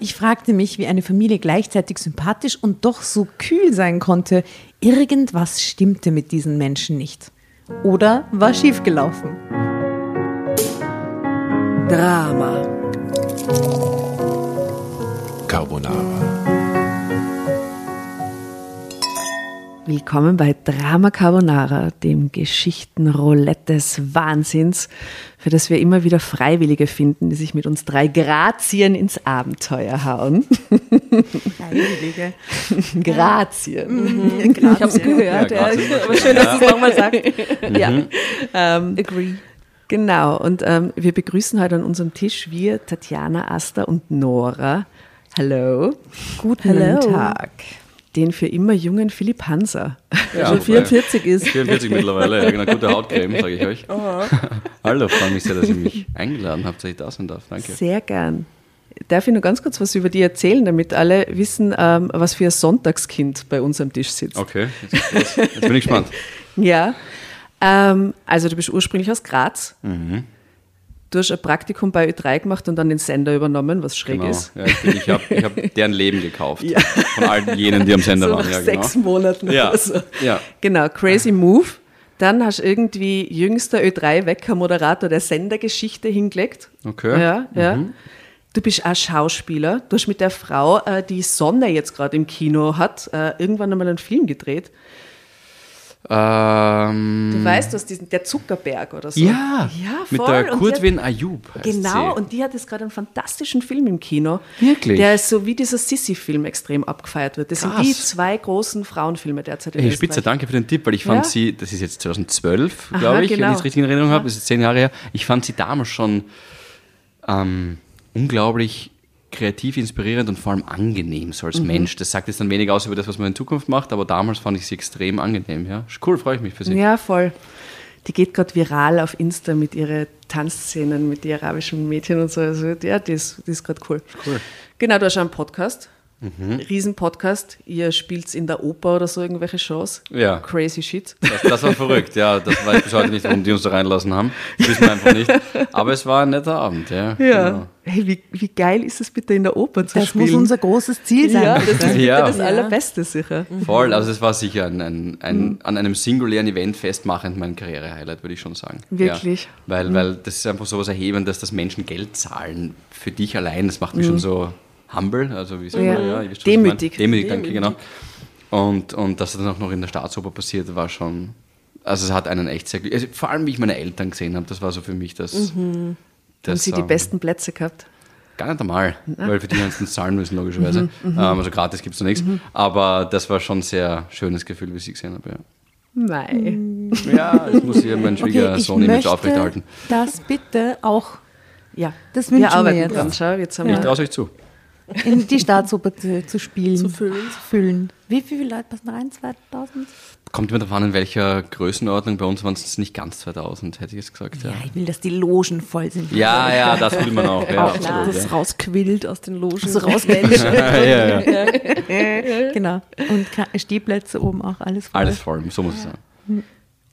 Ich fragte mich, wie eine Familie gleichzeitig sympathisch und doch so kühl sein konnte. Irgendwas stimmte mit diesen Menschen nicht. Oder war schiefgelaufen. Drama. Carbonara. Willkommen bei Drama Carbonara, dem Geschichtenroulette des Wahnsinns, für das wir immer wieder Freiwillige finden, die sich mit uns drei Grazien ins Abenteuer hauen. Freiwillige. Grazien. Ich habe es gehört. Ja, Ja. Aber schön, dass du es nochmal sagst. Ja. Mhm. Ähm, Agree. genau, und ähm, wir begrüßen heute an unserem Tisch wir, Tatjana, Asta und Nora. Hallo. Guten Hallo. Tag. Den für immer jungen Philipp Hanser, der schon wobei- 44 ist. 44 mittlerweile, ja, genau, gute Hautcreme, sage ich euch. Hallo, freue mich sehr, dass ihr mich eingeladen habt, dass ich da sein darf. Danke. Sehr gern. Darf ich noch ganz kurz was über dich erzählen, damit alle wissen, ähm, was für ein Sonntagskind bei uns am Tisch sitzt? Okay, jetzt, jetzt, jetzt bin ich gespannt. Ja. Ähm, also du bist ursprünglich aus Graz. Mhm. Du hast ein Praktikum bei Ö3 gemacht und dann den Sender übernommen, was schräg Genau. ist. Ja, ich habe ich hab deren Leben gekauft. Von all jenen, die am Sender so waren. nach Ja, genau. sechs Monaten Ja, oder so. ja. Genau, crazy move. Dann hast du irgendwie jüngster Ö3-Wecker-Moderator der Sendergeschichte hingelegt. Okay. Ja, ja. Du bist auch Schauspieler. Du hast mit der Frau, äh, die Sonne jetzt gerade im Kino hat, äh, irgendwann einmal einen Film gedreht. Ähm, Du weißt, dass diesen, der Zuckerberg oder so. ja, ja mit voll. der die hat- Kurtwin Ayub. Heißt Genau, sie. und die hat jetzt gerade einen fantastischen Film im Kino. Wirklich? Der ist so wie dieser Sissy-Film extrem abgefeiert wird. Das sind Krass. die zwei großen Frauenfilme derzeit in Hey. Spitze, danke für den Tipp, weil ich fand Ja. sie, das ist jetzt 2012, Aha, glaube ich, wenn genau. ich es richtig in Erinnerung habe, das ist zehn Jahre her. Ich fand sie damals schon ähm, unglaublich kreativ, inspirierend und vor allem angenehm, so Mhm. als Mensch. Das sagt jetzt dann wenig aus über das, was man in Zukunft macht, aber damals fand ich sie extrem angenehm. Ja. Cool, freue ich mich für sie. Ja, voll. Die geht gerade viral auf Insta mit ihren Tanzszenen mit den arabischen Mädchen und so. Also, ja, die ist, die ist gerade cool. Cool. Genau, du hast einen Podcast. Mhm. Riesen-Podcast. Ihr spielt in der Oper oder so irgendwelche Shows. Ja. Crazy shit. Das, das war verrückt, ja. Das weiß ich bis heute nicht, warum die uns da reinlassen haben. Das wissen wir einfach nicht. Aber es war ein netter Abend, ja. Ja. Genau. Hey, wie, wie geil ist es bitte in der Oper zu Das spielen? muss unser großes Ziel sein. ja, das ist bitte Ja. das. Allerbeste sicher. Voll, also es war sicher ein, ein, ein, Mhm. an einem singulären Event festmachend mein Karriere-Highlight, würde ich schon sagen. Wirklich? Ja, weil, weil das ist einfach so was Erhebendes, dass Menschen Geld zahlen für dich allein. Das macht mich schon so humble, also wie sagt Mhm. Ja. man, ja, ihr wisst, ich Demütig. meine. Demütig, danke, genau. Und, und dass das dann auch noch in der Staatsoper passiert, war schon, also es hat einen echt sehr, also vor allem wie ich meine Eltern gesehen habe, das war so für mich das, Haben das sie die ähm, besten Plätze gehabt? Gar nicht einmal, weil für die haben sie zahlen müssen, logischerweise. Mhm, Ähm, also gratis gibt es noch nichts. Aber das war schon ein sehr schönes Gefühl, wie ich sie gesehen habe. Ja. Nein. Ja, das muss hier mein Okay, ich Schwiegersohn image möchte aufrechterhalten. das bitte auch Ja, Das wünschen wir wir jetzt. dran. Schau, jetzt haben Ich wir traue euch zu. In die Staatsoper zu, zu spielen. Zu füllen. Zu füllen. Wie viele Leute passen rein? 2000? Kommt immer davon an, in welcher Größenordnung. Bei uns waren es nicht ganz 2000, hätte ich jetzt gesagt. Ja, Ja, ich will, dass die Logen voll sind. ja, ja das will man auch. Ja, Auch klar. absolut, das ja. rausquillt aus den Logen. So rausmenschen. ja, ja, ja. genau. Und Stehplätze oben auch, alles voll. Alles voll, so muss es sein.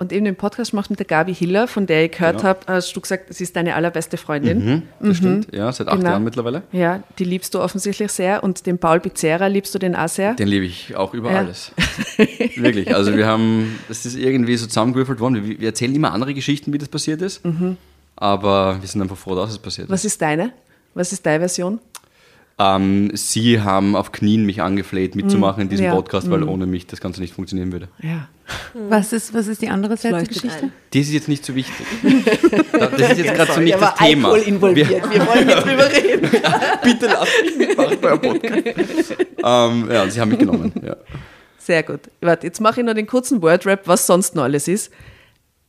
Und eben den Podcast machst mit der Gabi Hiller, von der ich gehört Genau. habe, hast du gesagt, sie ist deine allerbeste Freundin. Mhm, das stimmt, ja, seit acht Genau. Jahren mittlerweile. Ja, die liebst du offensichtlich sehr. Und den Paul Pizzera liebst du den auch sehr. Den liebe ich auch über Ja. alles. Wirklich. Also wir haben, das ist irgendwie so zusammengewürfelt worden. Wir, wir erzählen immer andere Geschichten, wie das passiert ist. Aber wir sind einfach froh, dass es passiert ist. Was ist deine? Was ist deine Version? Ähm, sie haben auf Knien mich angefleht, mitzumachen in diesem ja. Podcast, weil ohne mich das Ganze nicht funktionieren würde. Ja. Was ist, was ist die andere Seite der Geschichte? ein. Das ist jetzt nicht so wichtig. Da- Das ist jetzt gerade so nicht da das Thema. Alkohol involviert. Wir, wollen nicht drüber reden. Bitte lass mich mitmachen bei einem Podcast. ähm, ja, sie haben mich genommen. Ja. Sehr gut. Warte, jetzt mache ich noch den kurzen Wordrap, was sonst noch alles ist.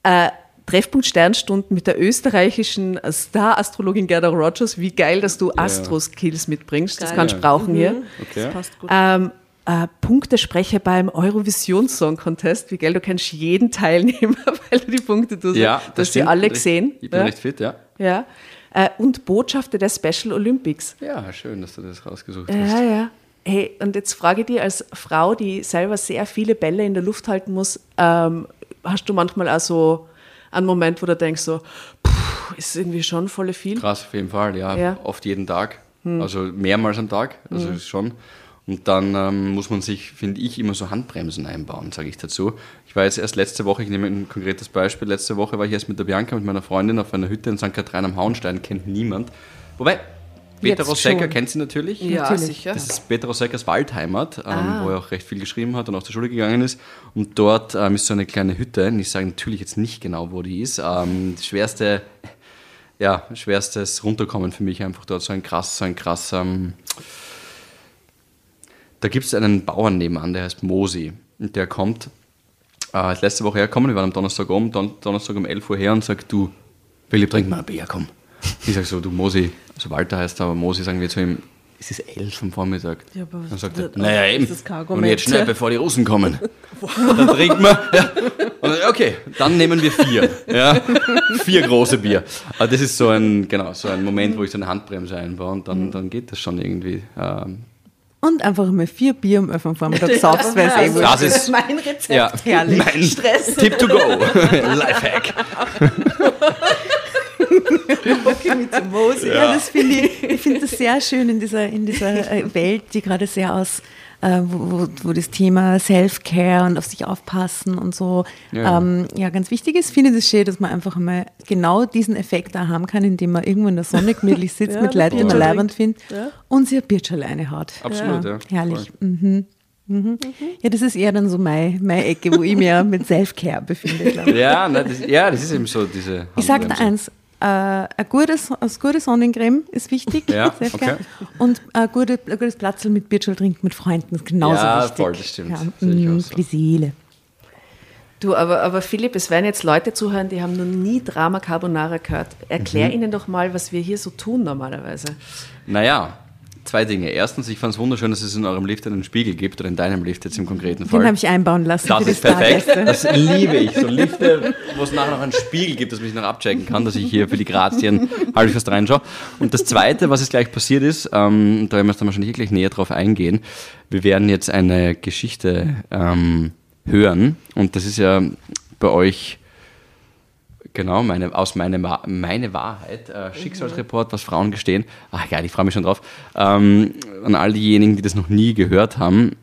Äh, Treffpunkt Sternstunden mit der österreichischen Star-Astrologin Gerda Rogers. Wie geil, dass du Astro-Skills mitbringst. Das Geil. kannst du brauchen hier. Okay. Das passt gut. Ähm, äh, Punktesprecher beim Eurovision Song Contest. Wie geil, du kennst jeden Teilnehmer, weil du die Punkte tust. Ja, du das hast sie stimmt. alle Recht- gesehen. Ich bin ja. recht fit, ja. Ja. Äh, und Botschafter der Special Olympics. Ja, schön, dass du das rausgesucht hast. Ja, ja. Hey, und jetzt frage ich dich als Frau, die selber sehr viele Bälle in der Luft halten muss, ähm, hast du manchmal auch so einen Moment, wo du denkst so, puh, ist irgendwie schon voll viel? Krass, auf jeden Fall, ja. Ja. Oft jeden Tag. Also mehrmals am Tag, also ist schon. Und dann ähm, muss man sich, finde ich, immer so Handbremsen einbauen, sage ich dazu. Ich war jetzt erst letzte Woche, ich nehme ein konkretes Beispiel, letzte Woche war ich erst mit der Bianca, mit meiner Freundin auf einer Hütte in St. Katrin am Hauenstein, kennt niemand. Wobei, Peter schon. kennt sie natürlich. Ja, Natürlich. sicher. Das ist Peter Roseckers Waldheimat, ähm, wo er auch recht viel geschrieben hat und auch zur Schule gegangen ist. Und dort ähm, ist so eine kleine Hütte. Und ich sage natürlich jetzt nicht genau, wo die ist. Ähm, das schwerste, ja, schwerstes Runterkommen für mich einfach dort. So ein krass, so ein krass. Ähm, da gibt es einen Bauern nebenan, der heißt Mosi. Und der kommt, äh, ist letzte Woche hergekommen, wir waren am Donnerstag um, Don Donnerstag um 11 Uhr her und sagt, du, Philipp, trink mal ein Bier, komm. Ich sag so, du Mosi, also Walter heißt er, aber Mosi sagen wir zu ihm, es ist elf am Vormittag. Ja, aber dann sagt er, naja eben, ist und jetzt schnell, bevor die Russen kommen. dann trinken wir, ja. Und dann, okay, dann nehmen wir vier. Ja. Vier große Bier. Aber das ist so ein, genau, so ein Moment, wo ich so eine Handbremse einbaue und dann, dann geht das schon irgendwie. Ähm, Und einfach mal vier Bier 11 Uhr am Vormittag saufst, weil es eh Das ist- mein Rezept. ja, herrlich. mein Stress. Tipp to go. Lifehack. mit dem Mose. Ja, das finde ich, ich finde das sehr schön in dieser, in dieser äh, Welt, die gerade sehr aus, äh, wo, wo- wo das Thema Self-Care und auf sich aufpassen und so Ja. ja, ähm, ja ganz wichtig ist. Finde das schön, dass man einfach mal genau diesen Effekt da haben kann, indem man irgendwo in der Sonne gemütlich sitzt Ja, mit Leuten, die man leibend findet Ja. und sich ein Bierchen alleine hat. Absolut, ja. Herrlich. Mhm. Mhm. Ja, das ist eher dann so meine, meine Ecke, wo ich mich mit Self-Care befinde, glaube ich. Ja, nein, das, ja, das ist eben so diese. Ich sage dir eins, äh, eine, gute, So- eine gute Sonnencreme ist wichtig. Ja, Selfcare. okay. Und ein, gute, ein gutes Platzl mit Biertschel trinken mit Freunden ist genauso Ja, wichtig. voll, das stimmt. Ja, ich mm, so. für die Seele. Du, aber, aber Philipp, es werden jetzt Leute zuhören, die haben noch nie Drama Carbonara gehört. Erklär Mhm. ihnen doch mal, was wir hier so tun normalerweise. Naja, zwei Dinge. Erstens, ich fand es wunderschön, dass es in eurem Lift einen Spiegel gibt, oder in deinem Lift jetzt im konkreten Fall. Den habe ich einbauen lassen Das ist perfekt. Das liebe ich. So Lifte, wo es nachher noch einen Spiegel gibt, dass sich noch abchecken kann, dass ich hier für die Grazien halbwegs fast reinschaue. Und das Zweite, was jetzt gleich passiert ist, ähm, da werden wir dann wahrscheinlich gleich näher drauf eingehen. Wir werden jetzt eine Geschichte ähm, hören. Und das ist ja bei euch Genau, meine, aus meine, meine Wahrheit, äh, Schicksalsreport, was Frauen gestehen. Ach geil, ich freue mich schon drauf. Ähm, an all diejenigen, die das noch nie gehört haben,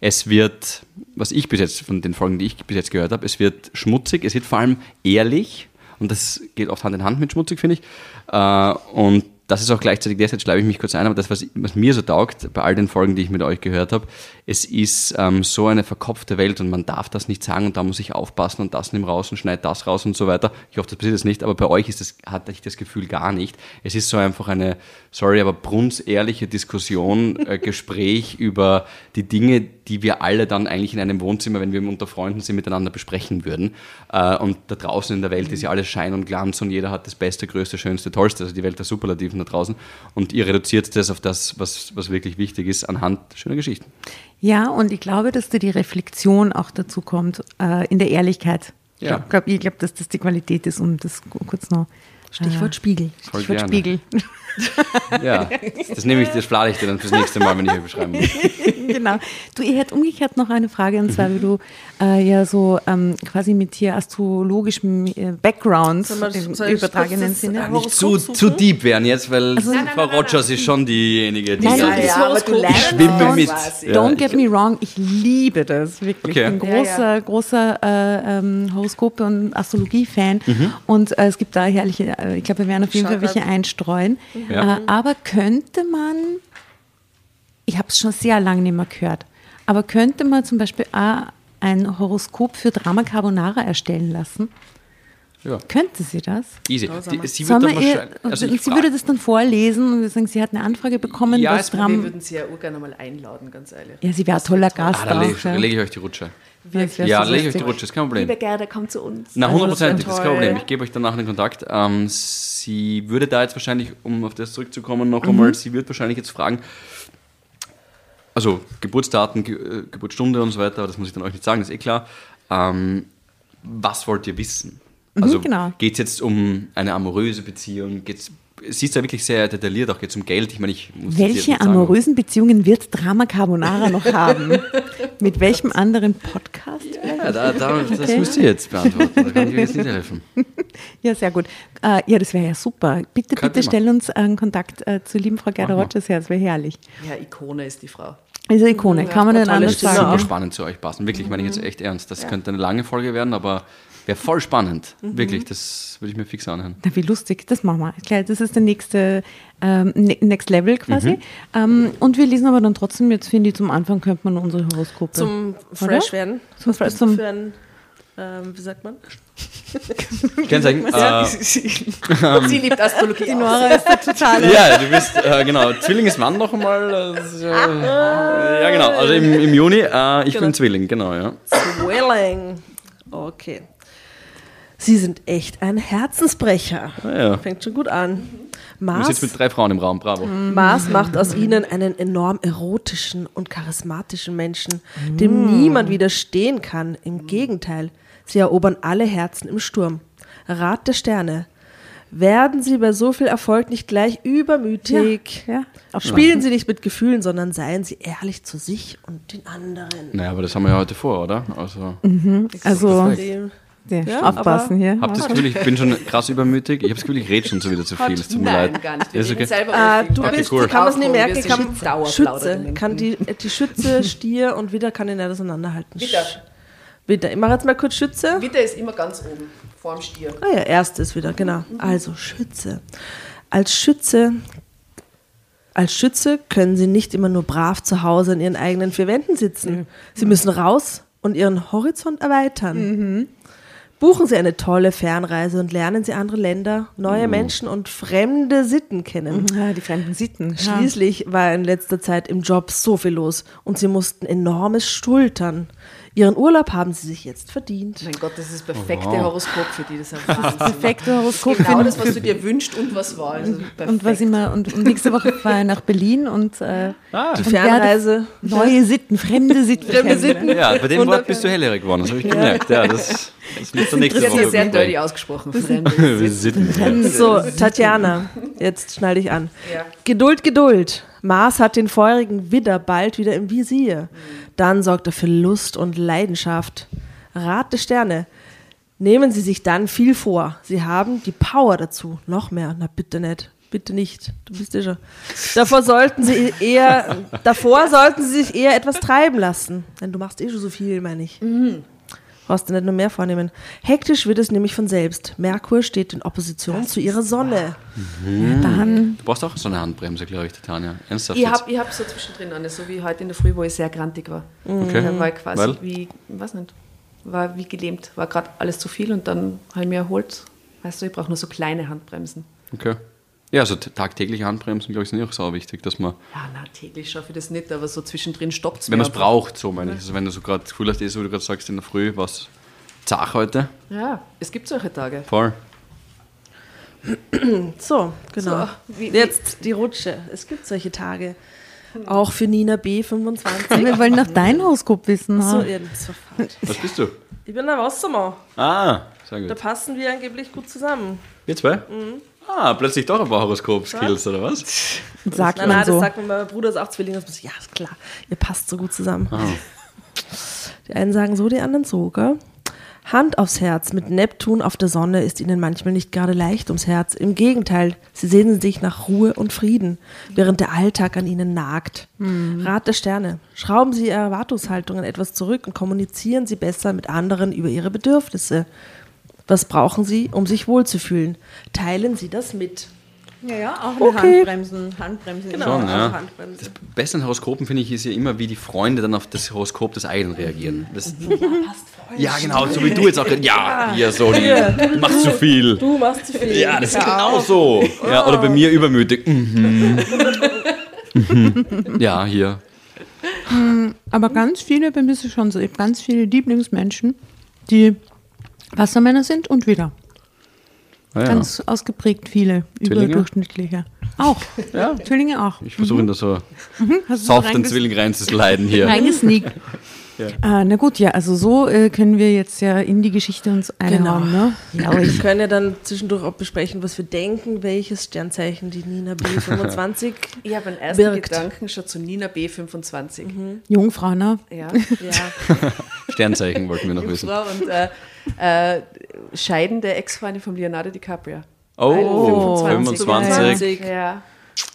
es wird, was ich bis jetzt, von den Folgen, die ich bis jetzt gehört habe, es wird schmutzig, es wird vor allem ehrlich und das geht oft Hand in Hand mit schmutzig, finde ich. Äh, und das ist auch gleichzeitig, deshalb schleife ich mich kurz ein, aber das, was, was mir so taugt, bei all den Folgen, die ich mit euch gehört habe, es ist ähm, so eine verkopfte Welt und man darf das nicht sagen und da muss ich aufpassen und das nimm raus und schneid das raus und so weiter. Ich hoffe, das passiert jetzt nicht, aber bei euch ist das, hatte ich das Gefühl gar nicht. Es ist so einfach eine, sorry, aber brunsehrliche Diskussion, äh, Gespräch über die Dinge, die wir alle dann eigentlich in einem Wohnzimmer, wenn wir unter Freunden sind, miteinander besprechen würden. Äh, und da draußen in der Welt ist ja alles Schein und Glanz und jeder hat das Beste, Größte, Schönste, Tollste, also die Welt der Superlativen da draußen. Und ihr reduziert das auf das, was, was wirklich wichtig ist, anhand schöner Geschichten. Ja, und ich glaube, dass da die Reflexion auch dazu kommt, äh, in der Ehrlichkeit. Ja. Ich glaube, glaub, dass das die Qualität ist, um das kurz noch. Stichwort Spiegel. Voll Stichwort gerne. Spiegel. Ja, das nehme ich, das flade ich dir dann fürs nächste Mal, wenn ich hier beschreiben muss. genau. Du, ich hätte umgekehrt noch eine Frage, und zwar, wie du äh, ja so ähm, quasi mit hier astrologischem äh, Background Soll man- im soll ich übertragenen das, Sinne. äh, Nicht zu, zu deep werden jetzt, weil Also- Frau Rogers ist schon diejenige, die Nein, sagt, ja, ja, aber du lernst Ich schwimme mit. Ja, Don't get me wrong, ich liebe das wirklich. Okay. Ich bin Ja, großer, ja. großer äh, ähm, Horoskope- und Astrologie-Fan. Mhm. Und äh, es gibt da herrliche, äh, ich glaube, wir werden auf jeden Fall welche einstreuen. Ja. Äh, aber könnte man, ich habe es schon sehr lange nicht mehr gehört, aber könnte man zum Beispiel auch ein Horoskop für Drama Carbonara erstellen lassen? Ja. Könnte sie das? Easy. Die, sie wird ihr. Also sie würde das dann vorlesen und wir sagen, sie hat eine Anfrage bekommen, Ja, Wir würden sie ja urgern mal einladen, ganz ehrlich. Ja, sie wäre ein toller Gast. ah, da lege ich, ja. leg ich euch die Rutsche. Wär Ja, so lege ich euch die. Rutsche, ist kein Problem. Liebe Gerda, komm zu uns. Na, hundertprozentig, das ist kein. Problem. Ich gebe euch danach den Kontakt. Ähm, sie würde da jetzt wahrscheinlich, um auf das zurückzukommen, noch einmal, sie wird wahrscheinlich jetzt fragen, also Geburtsdaten, Ge äh, Geburtsstunde und so weiter, aber das muss ich dann euch nicht sagen, das ist eh klar. Ähm, was wollt ihr wissen? Also genau. geht es jetzt um eine amoröse Beziehung? Geht es siehst ja wirklich sehr detailliert, auch jetzt um Geld. Ich meine, ich muss Welche amorösen Beziehungen wird Drama Carbonara noch haben? Mit welchem anderen Podcast? Ja, da, da, das Okay. müsst ihr jetzt beantworten. Da kann ich euch jetzt nicht helfen. Ja, sehr gut. Äh, ja, das wäre ja super. Bitte, Kein bitte stell uns einen Kontakt äh, zur lieben Frau Gerda. Rogers her, das wäre herrlich. Ja, Ikone ist die Frau. Also Ikone, Ja, kann man tolle anders Stimme Super sagen. spannend zu euch passen. Wirklich, meine ich jetzt echt ernst. Das könnte eine lange Folge werden, aber wäre voll spannend. Wirklich, das würde ich mir fix anhören. Na, wie lustig, das machen wir. Klar, das ist der nächste ähm, ne- Next Level quasi. Mhm. Ähm, und wir lesen aber dann trotzdem, jetzt finde ich, zum Anfang könnte man unsere Horoskope. Zum Oder? Fresh werden. Zum zum- für ein, ähm, wie sagt man? Sagen, äh, Sie liebt Astrologie. die. Nora ist der totale. ja, du bist, äh, genau, Zwilling ist wann noch einmal? Äh, äh, ja, genau, also im, im Juni. Äh, ich bin Zwilling, genau, ja. Zwilling. Okay. Sie sind echt ein Herzensbrecher. Ja, ja. Fängt schon gut an. Du Mars, sitzt mit drei Frauen im Raum, bravo. Mars macht aus ihnen einen enorm erotischen und charismatischen Menschen, dem niemand widerstehen kann. Im Gegenteil, sie erobern alle Herzen im Sturm. Rat der Sterne. Werden Sie bei so viel Erfolg nicht gleich übermütig? Ja, ja. Spielen Sie nicht mit Gefühlen, sondern seien Sie ehrlich zu sich und den anderen. Naja, aber das haben wir ja heute vor, oder? Also, Also, Dem- ja, Ja, aufpassen hier. habt das Gefühl, ich bin schon krass übermütig? Ich habe das Gefühl, ich rede schon so wieder zu viel. Es tut mir Nein, leid. gar nicht. Ist okay. selber Äh, über du viel. bist, cool. kann man es nicht merken, kann Schütze, kann die, die Schütze, Stier und Widder kann ich nicht auseinanderhalten. Widder. Widder. Ich mache jetzt mal kurz Schütze. Witter ist immer ganz oben, vorm Stier. Ah ja, erstes wieder, genau. Also Schütze. Als Schütze, als Schütze können Sie nicht immer nur brav zu Hause in Ihren eigenen vier Wänden sitzen. Sie müssen raus und Ihren Horizont erweitern. Buchen Sie eine tolle Fernreise und lernen Sie andere Länder, neue Menschen und fremde Sitten kennen. Ja, die fremden Sitten. Schließlich war in letzter Zeit im Job so viel los und sie mussten enormes schultern. Ihren Urlaub haben sie sich jetzt verdient. Mein Gott, das ist das perfekte wow. Horoskop für die. Das ist Wahnsinn. Perfekte Horoskop. Genau das, was du dir wünschst und was war. Also und was immer und, und nächste Woche fahre ich nach Berlin und äh, Die und Fernreise. neue Sitten, fremde Sitten. Fremde. Sitten. Ja, bei dem Wort bist du hellhörig geworden, das habe ich gemerkt. Ja, das, das liegt der nächste Das ist ja Woche. sehr bei. ausgesprochen. Fremde. Ja. So, Tatjana, jetzt schnall dich an. Ja. Geduld, Geduld. Mars hat den feurigen Widder bald wieder im Visier. Dann sorgt er für Lust und Leidenschaft. Rat der Sterne. Nehmen Sie sich dann viel vor. Sie haben die Power dazu. Noch mehr. Na bitte nicht. Bitte nicht. Du bist ja schon. Davor sollten Sie eher, davor sollten Sie sich eher etwas treiben lassen. Denn du machst eh schon so viel, meine ich. Brauchst du nicht nur mehr vornehmen. Hektisch wird es nämlich von selbst. Merkur steht in Opposition zu ihrer Sonne. Dann Du brauchst auch so eine Handbremse, glaube ich, Titania. Ernsthaft Ich habe hab so zwischendrin eine, so wie heute in der Früh, wo ich sehr grantig war. Okay. Da war ich quasi Weil? wie, weiß nicht, war wie gelähmt. War gerade alles zu viel und dann habe ich mir erholt. Weißt du, ich brauche nur so kleine Handbremsen. Okay. Ja, also t- tagtägliche Handbremsen, glaube ich, sind auch sau wichtig, dass man, Ja, na, täglich schaffe ich das nicht, aber so zwischendrin stoppt es wenn man es braucht, so meine ich. Also wenn du so gerade das Gefühl hast, eh so wie du gerade sagst, in der Früh, was zach heute, Ja, es gibt solche Tage. voll. So, genau. So, wie- Jetzt die Rutsche. Es gibt solche Tage. Auch für Nina B. 25. wir wollen noch dein Horoskop wissen. so, ja, das ist verfahrt. Was bist du? Ich bin der Wassermann. Ah, sehr Da gut. passen wir angeblich gut zusammen. Wir zwei? Mhm. Ah, plötzlich doch ein paar Horoskop-Skills, oder was? Sagt man nein, so. das sagt man, mein Bruder ist auch Zwilling. Das muss ich, ja, ist klar. Ihr passt so gut zusammen. Ah. Die einen sagen so, die anderen so, gell? Hand aufs Herz. Mit Neptun auf der Sonne ist ihnen manchmal nicht gerade leicht ums Herz. Im Gegenteil, sie sehnen sich nach Ruhe und Frieden, während der Alltag an ihnen nagt. Rat der Sterne. Schrauben Sie Ihre Erwartungshaltungen etwas zurück und kommunizieren Sie besser mit anderen über Ihre Bedürfnisse. Was brauchen Sie, um sich wohlzufühlen? Teilen Sie das mit. Ja, ja, auch Okay. Handbremsen. Handbremsen. Genau, Schon, ja. auf Handbremse. Beste an Horoskopen finde ich ist ja immer, wie die Freunde dann auf das Horoskop des eigenen reagieren. Das, ja, genau, so wie du jetzt auch. Ja, hier so, die, du machst zu viel. Du machst zu viel. Ja, das ist genau so. Ja, oder bei mir übermütig. Mhm. Mhm. Ja, hier. Aber ganz viele, bei mir ist es schon so, ich habe ganz viele Lieblingsmenschen, die Wassermänner sind und wieder. Ah, ja. Ganz ausgeprägt viele, Zwillinge? überdurchschnittliche. Auch. Ja. Zwillinge auch. Ich versuche ihn da so du soft reinges- den Zwilling reinzusliden hier. Reingesneakt. Ah, na gut, ja, also so äh, können wir jetzt ja in die Geschichte uns einhauen, ne? Ja, Wir ich, können ja dann zwischendurch auch besprechen, was wir denken, welches Sternzeichen die Nina B25 Ich habe einen ersten Birgt. Gedanken schon zu Nina B25. Jungfrau, ne? Ja. ja, Sternzeichen wollten wir noch wissen. Frau und äh, äh, scheidende Ex-Freundin von Leonardo DiCaprio. Oh, 25. 25. Ja.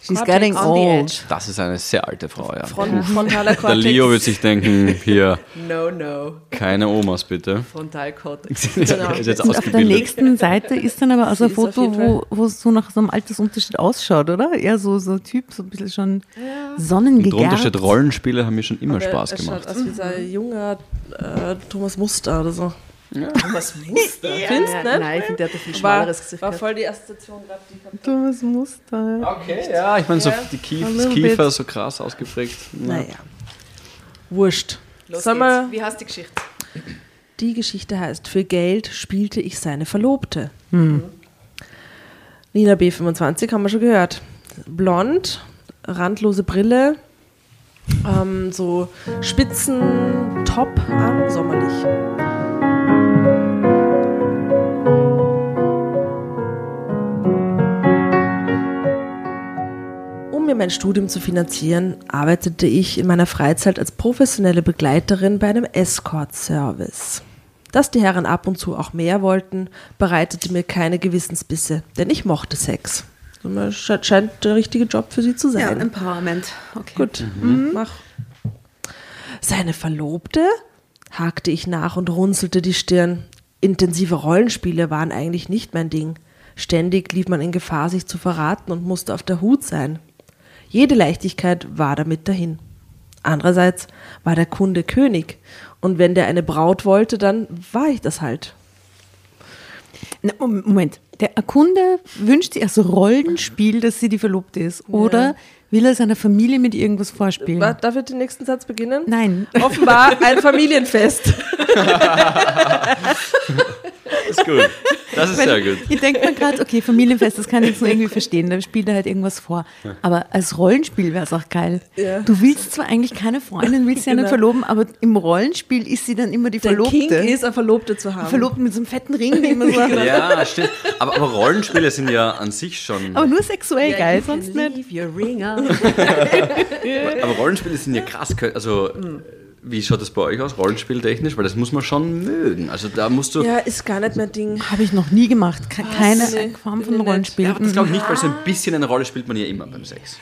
She's getting takes on the old. edge. Das ist eine sehr alte Frau, ja. Front, frontaler Der. Leo wird sich denken, hier, No, no. keine Omas bitte. Frontalkortex. Und auf der nächsten Seite ist dann aber auch so ein Foto, wo, wo es so nach so einem Altersunterschied ausschaut, oder? Eher so, so ein Typ, so ein bisschen schon drunter sonnengegerbt. steht, Rollenspiele haben mir schon immer Aber Spaß er gemacht. schaut aus wie so ein junger äh, Thomas Muster oder so. Was Muster? Findest ja, du nicht? Nein, ich finde, der hat ein viel War, schmaleres Gesicht. war voll die Assoziation gerade, die ich hab. Thomas Muster. Okay, ja, ich meine, so Ja. die Kief, A das Kiefer bit. so krass ausgeprägt. Naja. Wurscht. Los Sag geht's. mal, Wie heißt die Geschichte? die Geschichte heißt, für Geld spielte ich seine Verlobte. Hm. Nina B25 haben wir schon gehört. Blond, randlose Brille, ähm, so spitzen Top an, sommerlich. Mir mein Studium zu finanzieren, arbeitete ich in meiner Freizeit als professionelle Begleiterin bei einem Escort-Service. Dass die Herren ab und zu auch mehr wollten, bereitete mir keine Gewissensbisse, denn ich mochte Sex. Das sche- scheint der richtige Job für sie zu sein. Empowerment. Okay. Gut, Mhm. mach. Seine Verlobte? hakte ich nach und runzelte die Stirn. Intensive Rollenspiele waren eigentlich nicht mein Ding. Ständig lief man in Gefahr, sich zu verraten und musste auf der Hut sein. Jede Leichtigkeit war damit dahin. Andererseits war der Kunde König und wenn der eine Braut wollte, dann war ich das halt. Na, Mom- Moment, der Kunde wünscht sich also Rollenspiel, dass sie die Verlobte ist. Oder will er seiner Familie mit irgendwas vorspielen? Darf ich den nächsten Satz beginnen? Nein. Offenbar ein Familienfest. Das ist gut. Das ist sehr gut. Ich denke mir gerade, okay, Familienfest, das kann ich jetzt nur irgendwie verstehen, da spielt er halt irgendwas vor. Aber als Rollenspiel wäre es auch geil. Ja. Du willst zwar eigentlich keine Freundin, willst sie ja nicht Genau. verloben, aber im Rollenspiel ist sie dann immer die Der Verlobte. King ist, eine Verlobte zu haben. Verlobt mit so einem fetten Ring, den man so Ja, stimmt. Aber, aber Rollenspiele sind ja an sich schon. Aber nur sexuell geil, sonst nicht. Leave your ring out. Aber Rollenspiele sind ja krass. Also, wie schaut das bei euch aus, rollenspieltechnisch? Weil das muss man schon mögen. Also, da musst du. Ja, ist gar nicht mein Ding. Habe ich noch nie gemacht. Ke- Keine nee, Form von. Rollenspiel. Ja, aber das glaube ich nicht, weil so ein bisschen eine Rolle spielt man ja immer beim Sex.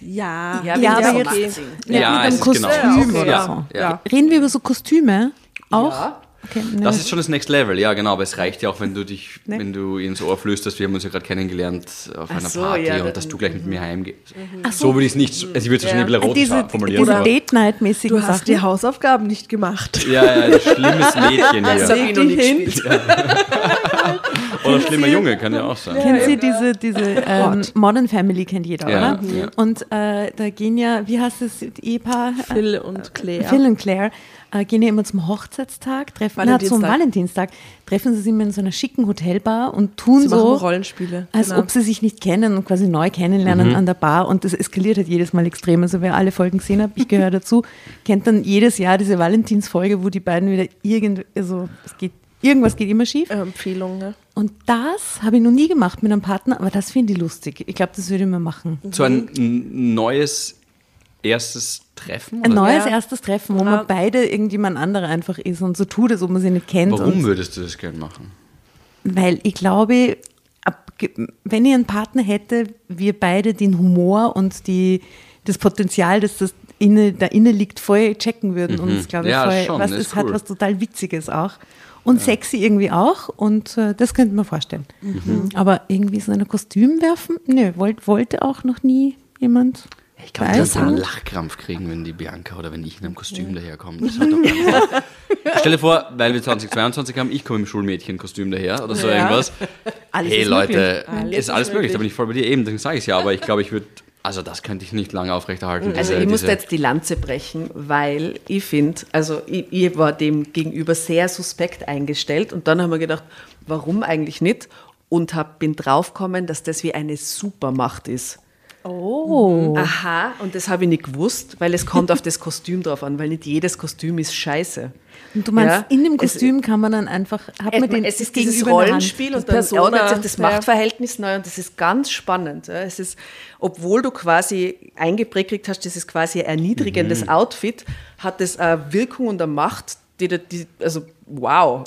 Ja, Ja, Ja, aber jetzt- macht. Ja, Ja, mit einem ist Kostüm genau. oder Ja, so. ja. Reden wir über so Kostüme auch? Ja. Okay, ne. Das ist schon das Next Level, ja genau, aber es reicht ja auch, wenn du dich, Nee. wenn du ins Ohr flüsterst, wir haben uns ja gerade kennengelernt auf Ach einer so, Party ja, und da- dass du gleich mit mir heimgehst. Ach So würde ich es nicht, also ich würde es wahrscheinlich ein bisschen erotisch formulieren. diese Date-Night-mäßigen du hast Sachen. die Hausaufgaben nicht gemacht. ja, ja, ein schlimmes Mädchen hier. noch nie Hint. gespielt. Oder ein schlimmer Junge, kann ja auch sein. Kennen Sie diese, diese ähm, Modern Family, kennt jeder, Ja, oder? ja. Und äh, da gehen ja, wie heißt das Ehepaar? Phil und Claire. Phil und Claire äh, gehen ja immer zum Hochzeitstag, treffen na, zum Valentinstag. Treffen sie sich immer in so einer schicken Hotelbar und tun Sie so, Rollenspiele. als genau. ob sie sich nicht kennen und quasi neu kennenlernen an der Bar und das eskaliert halt jedes Mal extrem. Also wer alle Folgen gesehen hat, ich gehöre dazu, kennt dann jedes Jahr diese Valentinsfolge, wo die beiden wieder irgend, also es geht, irgendwas geht immer schief. Äh, Empfehlung, ne? Und das habe ich noch nie gemacht mit einem Partner, aber das finde ich lustig. Ich glaube, das würde ich mal machen. So ein n- neues erstes Treffen? Ein oder? neues Ja. erstes Treffen, wo Ja. man beide irgendjemand anderer einfach ist und so tut, als ob man sie nicht kennt. Warum Und, würdest du das gerne machen? weil ich glaube, wenn ich einen Partner hätte, wir beide den Humor und die, das Potenzial, dass das inne, da inne liegt, voll checken würden. Und das glaube ich Ja, voll, schon, was ist ist, hat cool. was total Witziges auch. Und sexy irgendwie auch. Und äh, das könnte man vorstellen. Mhm. Aber irgendwie so ein Kostüm werfen? Nö, wollt, wollte auch noch nie jemand. Ich glaube, würde Weiß einen. Lachkrampf kriegen, wenn die Bianca oder wenn ich in einem Kostüm daherkomme. Das hat doch keinen Stell dir vor, weil wir 2022 haben, ich komme im Schulmädchenkostüm daher oder so Ja. irgendwas. Alles hey ist Leute, möglich. ist alles möglich, da bin ich voll bei dir eben, dann sage ich es ja, aber ich glaube, ich würde, also das könnte ich nicht lange aufrechterhalten. Also diese- ich muss jetzt die Lanze brechen, weil ich finde, also ich, ich war dem gegenüber sehr suspekt eingestellt und dann haben wir gedacht, warum eigentlich nicht? Und hab, bin draufgekommen, dass das wie eine Supermacht ist. Oh. Aha, und das habe ich nicht gewusst, weil es kommt auf das Kostüm drauf an, weil nicht jedes Kostüm ist scheiße. Und du meinst, Ja, in dem es- Kostüm kann man dann einfach, hat man den es ist dieses. Rollenspiel und Das dann Persona, ordnet sich das ja. Machtverhältnis neu und das ist ganz spannend. ja. Es ist, obwohl du quasi eingeprägt hast, das ist quasi ein erniedrigendes Outfit, hat es eine Wirkung und eine Macht, die, die also wow.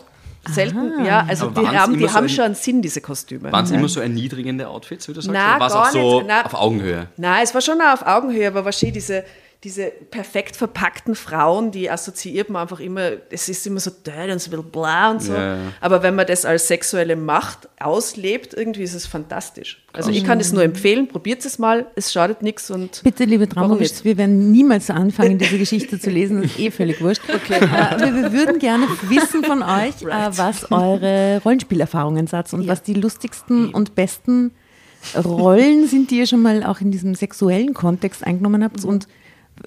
Selten, ja, also die haben, die so haben ein- schon einen Sinn, diese Kostüme. Waren es immer so erniedrigende Outfits, wie du sagst? Na, oder war es auch so nicht. Na- auf Augenhöhe? Nein, es war schon auch auf Augenhöhe, aber wahrscheinlich diese, diese perfekt verpackten Frauen, die assoziiert man einfach immer, es ist immer so död und so ein bisschen bla und so. Ja, ja. Aber wenn man das als sexuelle Macht auslebt, irgendwie ist es fantastisch. Also ich kann es nur empfehlen, probiert es mal, es schadet nichts und Bitte, liebe nicht? wir werden niemals anfangen, diese Geschichte zu lesen. Das ist eh völlig wurscht. Okay. Aber wir würden gerne wissen von euch, äh, was eure Rollenspielerfahrungen seid und was die lustigsten und besten Rollen sind, die ihr schon mal auch in diesem sexuellen Kontext eingenommen habt und äh,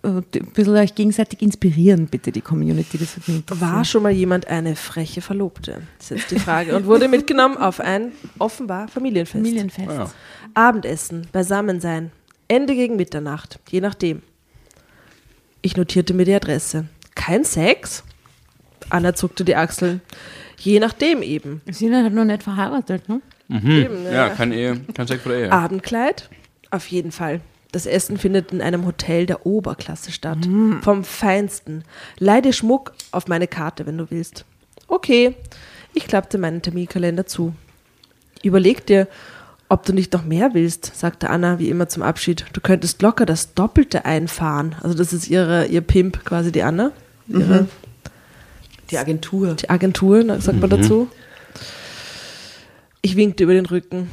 ein bisschen euch gegenseitig inspirieren, bitte, die Community. Das. War schon mal jemand eine freche Verlobte? Das ist jetzt die Frage. Und wurde mitgenommen auf ein offenbar Familienfest. Familienfest. Ja. Abendessen, Beisammensein, Ende gegen Mitternacht, je nachdem. Ich notierte mir die Adresse. Kein Sex? Anna zuckte die Achseln. Je nachdem eben. Sina hat noch nicht verheiratet, ne? eben Ja, kein Ehe, kein Sex vor der Ehe. Abendkleid? Auf jeden Fall. Das Essen findet in einem Hotel der Oberklasse statt. Vom Feinsten. Leih dir Schmuck auf meine Karte, wenn du willst. Okay. Ich klappte meinen Terminkalender zu. Überleg dir, ob du nicht noch mehr willst, sagte Anna wie immer zum Abschied. Du könntest locker das Doppelte einfahren. Also das ist ihre, ihr Pimp quasi, die Anna. Ihre, die Agentur. die Agentur, sagt man dazu. Ich winkte über den Rücken.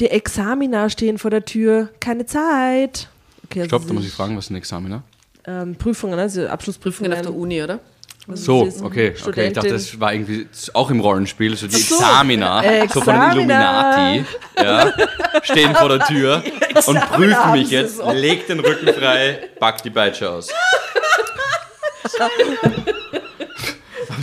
Die Examina stehen vor der Tür. Keine Zeit. Okay, also Stopp, da muss ich fragen, was ist ein Examiner? ähm, Prüfungen, also Abschlussprüfungen. auf der Uni, oder? So, sie ist okay, okay. Ich dachte, das war irgendwie auch im Rollenspiel, so die so. Examina, so von den Examina. Illuminati, ja, stehen vor der Tür und prüfen mich jetzt, leg den Rücken frei, pack die Peitsche aus.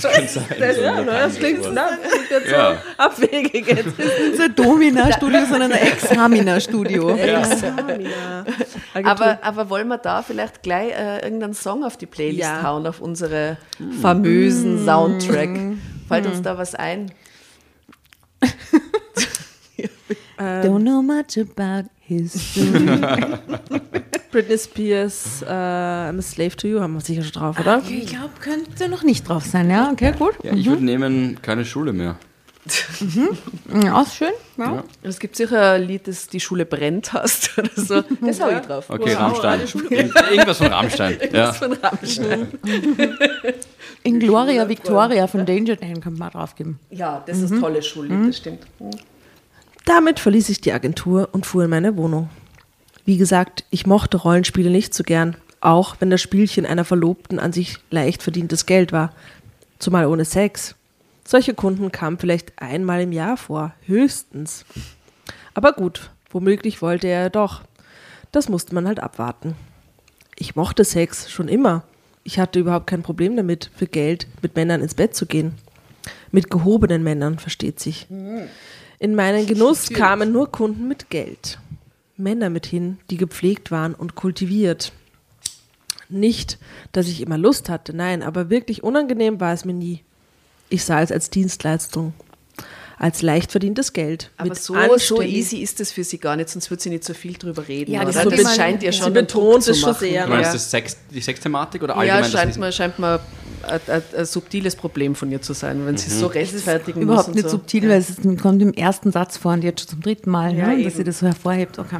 Das kann sein. Das, so ja, das klingt, das jetzt Ja. so abwegig jetzt. Nicht so ein Domina-Studio, sondern ein Examina-Studio. Examina. Agentur. Aber, aber wollen wir da vielleicht gleich äh, irgendeinen Song auf die Playlist Ja. hauen, auf unsere famösen Soundtrack? Fällt uns da was ein? Don't know much about history. Britney Spears, äh, I'm a Slave to You, haben wir sicher schon drauf, oder? Ich glaube, könnte noch nicht drauf sein, ja? Okay, gut. Ja, ich würde nehmen, keine Schule mehr. Ja, ist schön. Ja. Es gibt sicher ein Lied, das die Schule brennt hast oder so. Das hau ich drauf. Okay, Rammstein. Irgend- Irgendwas von Rammstein. Ja. Das von Rammstein. In Gloria Victoria von Danger Dan kann man drauf geben. Ja, das ist ein tolles Schullied, das stimmt. Damit verließ ich die Agentur und fuhr in meine Wohnung. Wie gesagt, ich mochte Rollenspiele nicht so gern, auch wenn das Spielchen einer Verlobten an sich leicht verdientes Geld war. Zumal ohne Sex. Solche Kunden kamen vielleicht einmal im Jahr vor, höchstens. Aber gut, womöglich wollte er ja doch. Das musste man halt abwarten. Ich mochte Sex schon immer. Ich hatte überhaupt kein Problem damit, für Geld mit Männern ins Bett zu gehen. Mit gehobenen Männern, versteht sich. In meinen Genuss kamen nur Kunden mit Geld. Männer mithin, die gepflegt waren und kultiviert. Nicht, dass ich immer Lust hatte, nein, aber wirklich unangenehm war es mir nie. Ich sah es als Dienstleistung, als leicht verdientes Geld. Aber mit so, so easy ist es für sie gar nicht, sonst wird sie nicht so viel drüber reden. Ja, oder? das das, man- scheint ihr sie schon einen betont es schon machen. sehr, Du meinst Ja, das Sex, die Sexthematik oder ja allgemein? dass scheint, das- mir, scheint mir ein, ein, ein subtiles Problem von ihr zu sein, wenn sie Mhm. so rechtfertigen Überhaupt muss. nicht und so. subtil, weil es kommt im ersten Satz vor und jetzt schon zum dritten Mal, Ja, ne, dass sie das so hervorhebt. Okay.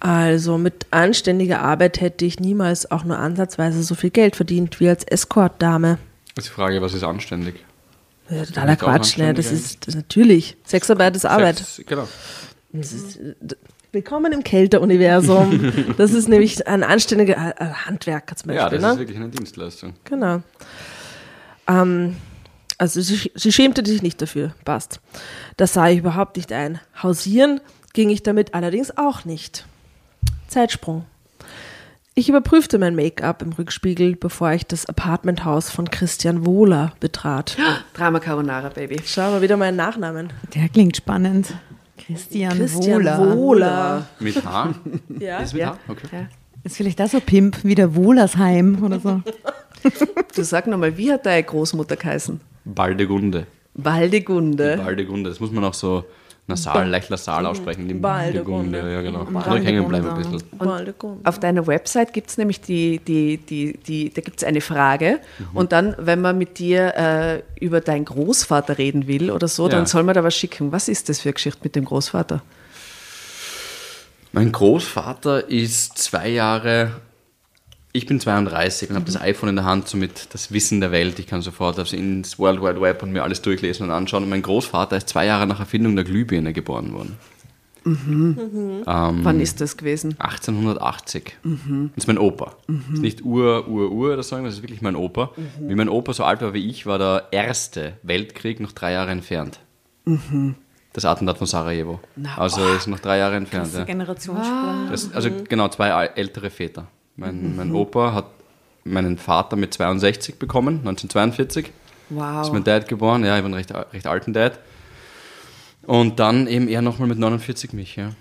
Also mit anständiger Arbeit hätte ich niemals auch nur ansatzweise so viel Geld verdient wie als Escort-Dame. Das ist die Frage, was ist anständig? Ja, Totaler Nicht auch Quatsch, ne? Das ist das ist natürlich. Sexarbeit ist Arbeit. Sex, genau. Willkommen im Kälteuniversum. Das ist nämlich ein anständiger äh, Handwerker zum Ja, Beispiel. das ist ne? wirklich eine Dienstleistung. Genau. Ähm, also sie, sie schämte sich nicht dafür. Passt. Das sah ich überhaupt nicht ein. Hausieren ging ich damit allerdings auch nicht. Zeitsprung. Ich überprüfte mein Make-up im Rückspiegel, bevor ich das Apartmenthaus von Christian Wohler betrat. Drama Carbonara, Baby. Schau mal wieder meinen Nachnamen. Der klingt spannend. Christian, Christian Wohler. Wohler. Mit H? Ja. Ist mit Ja. H? Okay. Ist vielleicht auch so Pimp wie der Wohlersheim oder so. Du sag nochmal, wie hat deine Großmutter geheißen? Baldegunde. Waldegunde. Baldegunde. Das muss man auch so nasal, leicht nasal aussprechen. Die Baldegunde. Ja, genau. Mhm. Ich hängen bleiben ein Baldegunde. bisschen. Baldegunde. Auf deiner Website gibt es nämlich die, die, die, die, da gibt es eine Frage und dann, wenn man mit dir äh, über deinen Großvater reden will oder so, Ja. dann soll man da was schicken. Was ist das für eine Geschichte mit dem Großvater? Mein Großvater ist zwei Jahre. Ich bin 32 und habe das iPhone in der Hand, somit das Wissen der Welt. Ich kann sofort aufs ins World Wide Web und mir alles durchlesen und anschauen. Und mein Großvater ist zwei Jahre nach Erfindung der Glühbirne geboren worden. Wann ist das gewesen? 1880. Das ist mein Opa. Das ist nicht Ur, Ur, Ur oder so, das ist wirklich mein Opa. Wie mein Opa so alt war wie ich, war der erste Weltkrieg noch drei Jahre entfernt. Das Attentat von Sarajevo. also ist noch drei Jahre entfernt. Das Ja. ist Generationssprung. Das, also genau, zwei ältere Väter. Mein, mein Opa hat meinen Vater mit 62 bekommen, 1942. Ist Wow. mein Dad geboren, ja, ich einen recht, recht alten Dad. Und dann eben er nochmal mit 49 mich, ja.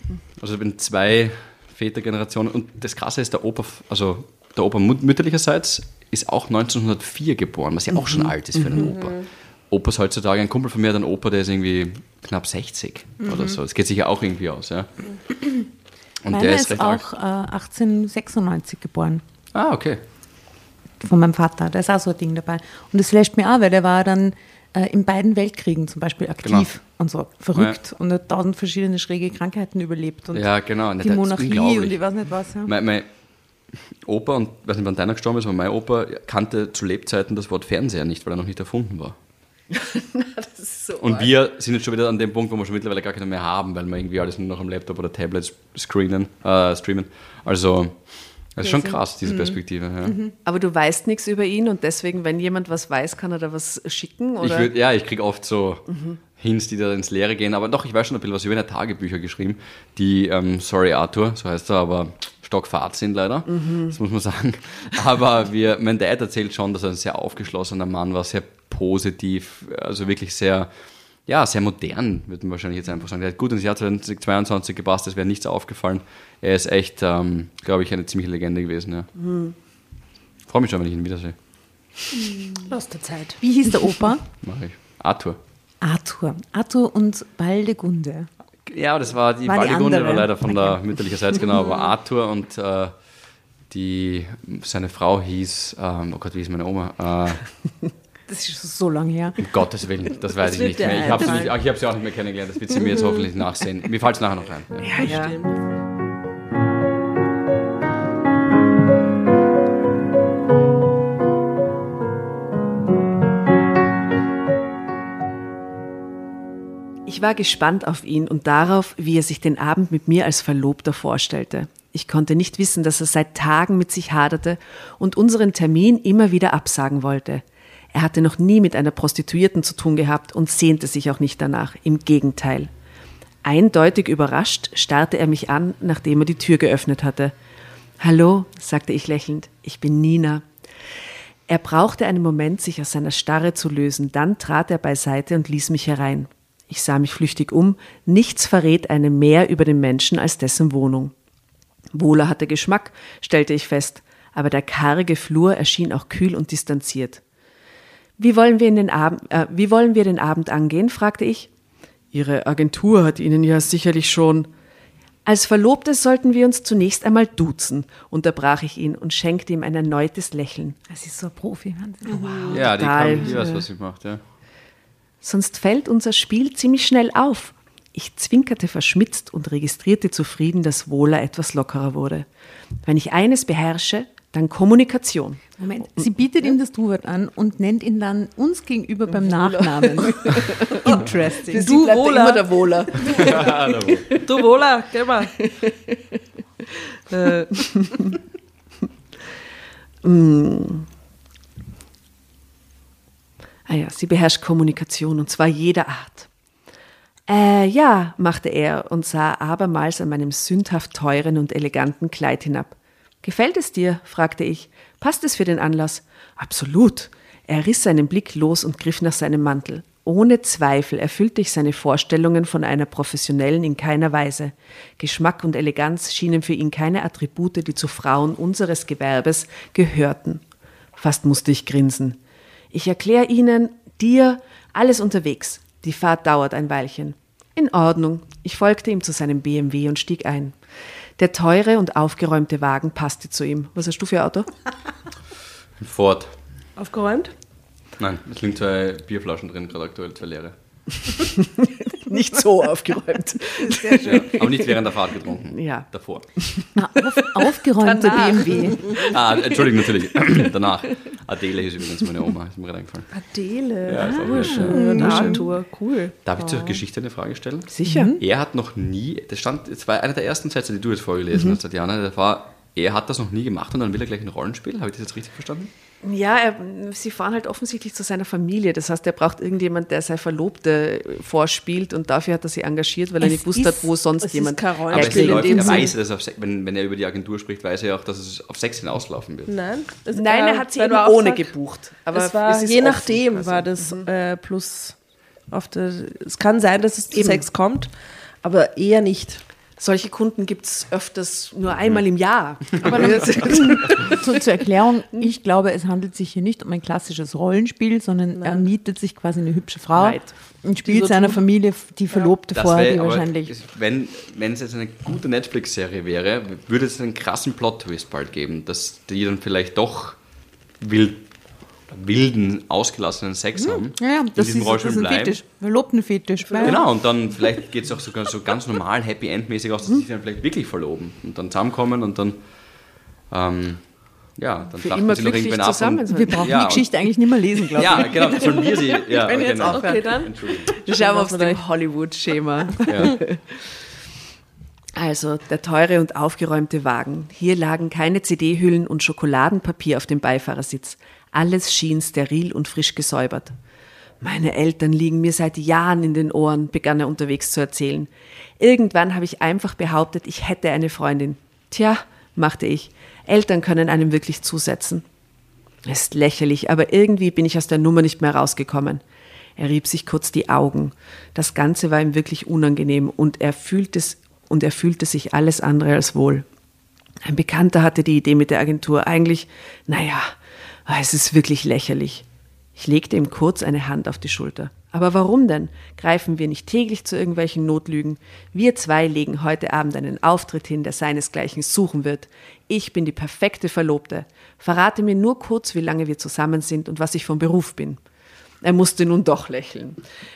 Also ich bin zwei Vätergenerationen. Und das Krasse ist, der Opa, also der Opa mütterlicherseits ist auch 1904 geboren, was ja auch schon alt ist für einen Opa. Opa ist heutzutage, ein Kumpel von mir hat einen Opa, der ist irgendwie knapp 60 oder so. Das geht sich ja auch irgendwie aus, ja. Und Meiner der ist, ist auch äh, 1896 geboren. Ah, okay. Von meinem Vater. Da ist auch so ein Ding dabei. Und das flasht mir auch, weil der war dann äh, in beiden Weltkriegen zum Beispiel aktiv Genau. und so verrückt und hat tausend verschiedene schräge Krankheiten überlebt. Und Ja, genau. Die Monarchie und ich weiß nicht was. Ja. Mein, mein Opa, und ich weiß nicht, wann deiner gestorben ist, aber mein Opa kannte zu Lebzeiten das Wort Fernseher nicht, weil er noch nicht erfunden war. So Und wir sind jetzt schon wieder an dem Punkt, wo wir schon mittlerweile gar keine mehr haben, weil wir irgendwie alles nur noch am Laptop oder Tablet screenen, äh, streamen. Also, das ist schon krass, diese Perspektive. Ja. Aber du weißt nichts über ihn und deswegen, wenn jemand was weiß, kann er da was schicken? Ich Oder? würd, ja, ich kriege oft so Hints, die da ins Leere gehen, aber doch, ich weiß schon ein bisschen was über eine Tagebücher geschrieben, die, ähm, sorry Arthur, so heißt er, aber stockfahrt sind leider, das muss man sagen. Aber wir, mein Dad erzählt schon, dass er ein sehr aufgeschlossener Mann war, sehr positiv, also wirklich sehr, ja, sehr modern, würde man wahrscheinlich jetzt einfach sagen. Der hat gut ins Jahr 2022 gepasst, es wäre nichts aufgefallen. Er ist echt, ähm, glaube ich, eine ziemliche Legende gewesen. Ja. Freue mich schon, wenn ich ihn wiedersehe. Aus der Zeit. Wie hieß der Opa? Mache ich. Arthur. Arthur. Arthur und Baldegunde. Ja, das war die War die andere. war leider von der mütterlicherseits, genau, aber Arthur und äh, die, seine Frau hieß, ähm, oh Gott, wie hieß meine Oma? Äh, Das ist schon so lange her. um Gottes Willen, das weiß ich wird nicht mehr. Ich habe sie, ich sie auch nicht mehr kennengelernt, das wird sie mir jetzt hoffentlich nachsehen. Mir fällt es nachher noch ein. Ja. Ja. Stimmt. Ich war gespannt auf ihn und darauf, wie er sich den Abend mit mir als Verlobter vorstellte. Ich konnte nicht wissen, dass er seit Tagen mit sich haderte und unseren Termin immer wieder absagen wollte. Er hatte noch nie mit einer Prostituierten zu tun gehabt und sehnte sich auch nicht danach. Im Gegenteil. Eindeutig überrascht starrte er mich an, nachdem er die Tür geöffnet hatte. Hallo, sagte ich lächelnd, ich bin Nina. Er brauchte einen Moment, sich aus seiner Starre zu lösen, dann trat er beiseite und ließ mich herein. Ich sah mich flüchtig um, nichts verrät einem mehr über den Menschen als dessen Wohnung. Wohler hatte Geschmack, stellte ich fest, aber der karge Flur erschien auch kühl und distanziert. Wie wollen wir, in den Abend, äh, wie wollen wir den Abend angehen? fragte ich. Ihre Agentur hat Ihnen ja sicherlich schon. Als Verlobte sollten wir uns zunächst einmal duzen, unterbrach ich ihn und schenkte ihm ein erneutes Lächeln. Das ist so ein Profi. Wahnsinn. Ja, die, Total. kann, die weiß, was sie macht. Ja. Sonst fällt unser Spiel ziemlich schnell auf. Ich zwinkerte verschmitzt und registrierte zufrieden, dass Wohler etwas lockerer wurde. Wenn ich eines beherrsche, dann Kommunikation. Moment, sie bietet ihm das Du-Wort an und nennt ihn dann uns gegenüber beim Nachnamen. Interesting. Du Wohler. der Wohler. Du Wohler, geh mal. Ah ja, sie beherrscht Kommunikation und zwar jeder Art. Äh, ja, machte er und sah abermals an meinem sündhaft teuren und eleganten Kleid hinab. Gefällt es dir? fragte ich. Passt es für den Anlass? Absolut. Er riss seinen Blick los und griff nach seinem Mantel. Ohne Zweifel erfüllte ich seine Vorstellungen von einer Professionellen in keiner Weise. Geschmack und Eleganz schienen für ihn keine Attribute, die zu Frauen unseres Gewerbes gehörten. Fast musste ich grinsen. Ich erkläre Ihnen, dir, alles unterwegs. Die Fahrt dauert ein Weilchen. In Ordnung. Ich folgte ihm zu seinem BMW und stieg ein. Der teure und aufgeräumte Wagen passte zu ihm. Was hast du für ein Auto? Ford. Aufgeräumt? Nein, es liegen zwei Bierflaschen drin, gerade aktuell zwei leere. Nicht so aufgeräumt. Ja, aber nicht während der Fahrt getrunken. Ja. Davor. Ah, auf, aufgeräumter Danach. BMW. Ah, Entschuldigung, natürlich. Danach. Adele ist übrigens meine Oma, ist mir gerade eingefallen. Adele. Ja, ist auch ah, schön. Arthur, cool. Darf ich zur Geschichte eine Frage stellen? Sicher. Er hat noch nie, das stand, das war einer der ersten Sätze, die du jetzt vorgelesen hast, Tatjana, das war, er hat das noch nie gemacht und dann will er gleich ein Rollenspiel. Habe ich das jetzt richtig verstanden? Ja, er, sie fahren halt offensichtlich zu seiner Familie. Das heißt, er braucht irgendjemand, der seine Verlobte vorspielt und dafür hat er sie engagiert, weil er Es nicht gewusst hat, wo es sonst ist jemand kein Aber es läuft, er weiß, dass auf, wenn, wenn er über die Agentur spricht, weiß er auch, dass es auf Sex hinauslaufen wird. Nein, es- Nein, äh, er hat sie eben ohne Auftrag- gebucht. Aber es war, es ist je nachdem quasi. war das äh, plus auf der, es kann sein, dass es zu Eben. Sex kommt, aber eher nicht. Solche Kunden gibt es öfters nur einmal im Jahr. Aber So, zur Erklärung, ich glaube, es handelt sich hier nicht um ein klassisches Rollenspiel, sondern er mietet sich quasi eine hübsche Frau Right. und spielt so seiner tun. Familie die Verlobte Das vor, wär- die wahrscheinlich. wenn es jetzt eine gute Netflix-Serie wäre, würde es einen krassen Plot-Twist bald geben, dass die dann vielleicht doch wild, wilden, ausgelassenen Sex haben. Ja, ja, in das diesem ist, das ist ein bleiben. Fetisch. Verlobtenfetisch. weil- Genau, und dann vielleicht geht es auch sogar so ganz normal, Happy End-mäßig aus, dass sie sich dann vielleicht wirklich verloben und dann zusammenkommen und dann, ähm, ja, dann Für immer sie noch glücklich ab. zusammen Und, sein. Wir brauchen Ja, die Geschichte eigentlich nicht mehr lesen, glaube ich. ja, genau, sollen wir sie. Ja, Wenn ihr jetzt genau. Okay, dann. Entschuldigung. Wir schauen wir dem Hollywood-Schema. Ja. Also der teure und aufgeräumte Wagen. Hier lagen keine CD-Hüllen und Schokoladenpapier auf dem Beifahrersitz. Alles schien steril und frisch gesäubert. Meine Eltern liegen mir seit Jahren in den Ohren, begann er unterwegs zu erzählen. Irgendwann habe ich einfach behauptet, ich hätte eine Freundin. Tja, machte ich, Eltern können einem wirklich zusetzen. Ist lächerlich, aber irgendwie bin ich aus der Nummer nicht mehr rausgekommen. Er rieb sich kurz die Augen. Das Ganze war ihm wirklich unangenehm und er fühlte und er fühlte sich alles andere als wohl. Ein Bekannter hatte die Idee mit der Agentur. Eigentlich, naja, es ist wirklich lächerlich. Ich legte ihm kurz eine Hand auf die Schulter. Aber warum denn? Greifen wir nicht täglich zu irgendwelchen Notlügen? Wir zwei legen heute Abend einen Auftritt hin, der seinesgleichen suchen wird. Ich bin die perfekte Verlobte. Verrate mir nur kurz, wie lange wir zusammen sind und was ich vom Beruf bin. Er musste nun doch lächeln.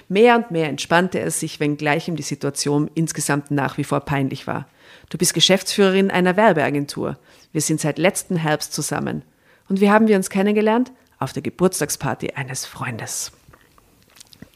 Mehr und mehr entspannte er sich, wenngleich ihm die Situation insgesamt nach wie vor peinlich war. Du bist Geschäftsführerin einer Werbeagentur. Wir sind seit letzten Herbst zusammen. Und wie haben wir uns kennengelernt? Auf der Geburtstagsparty eines Freundes.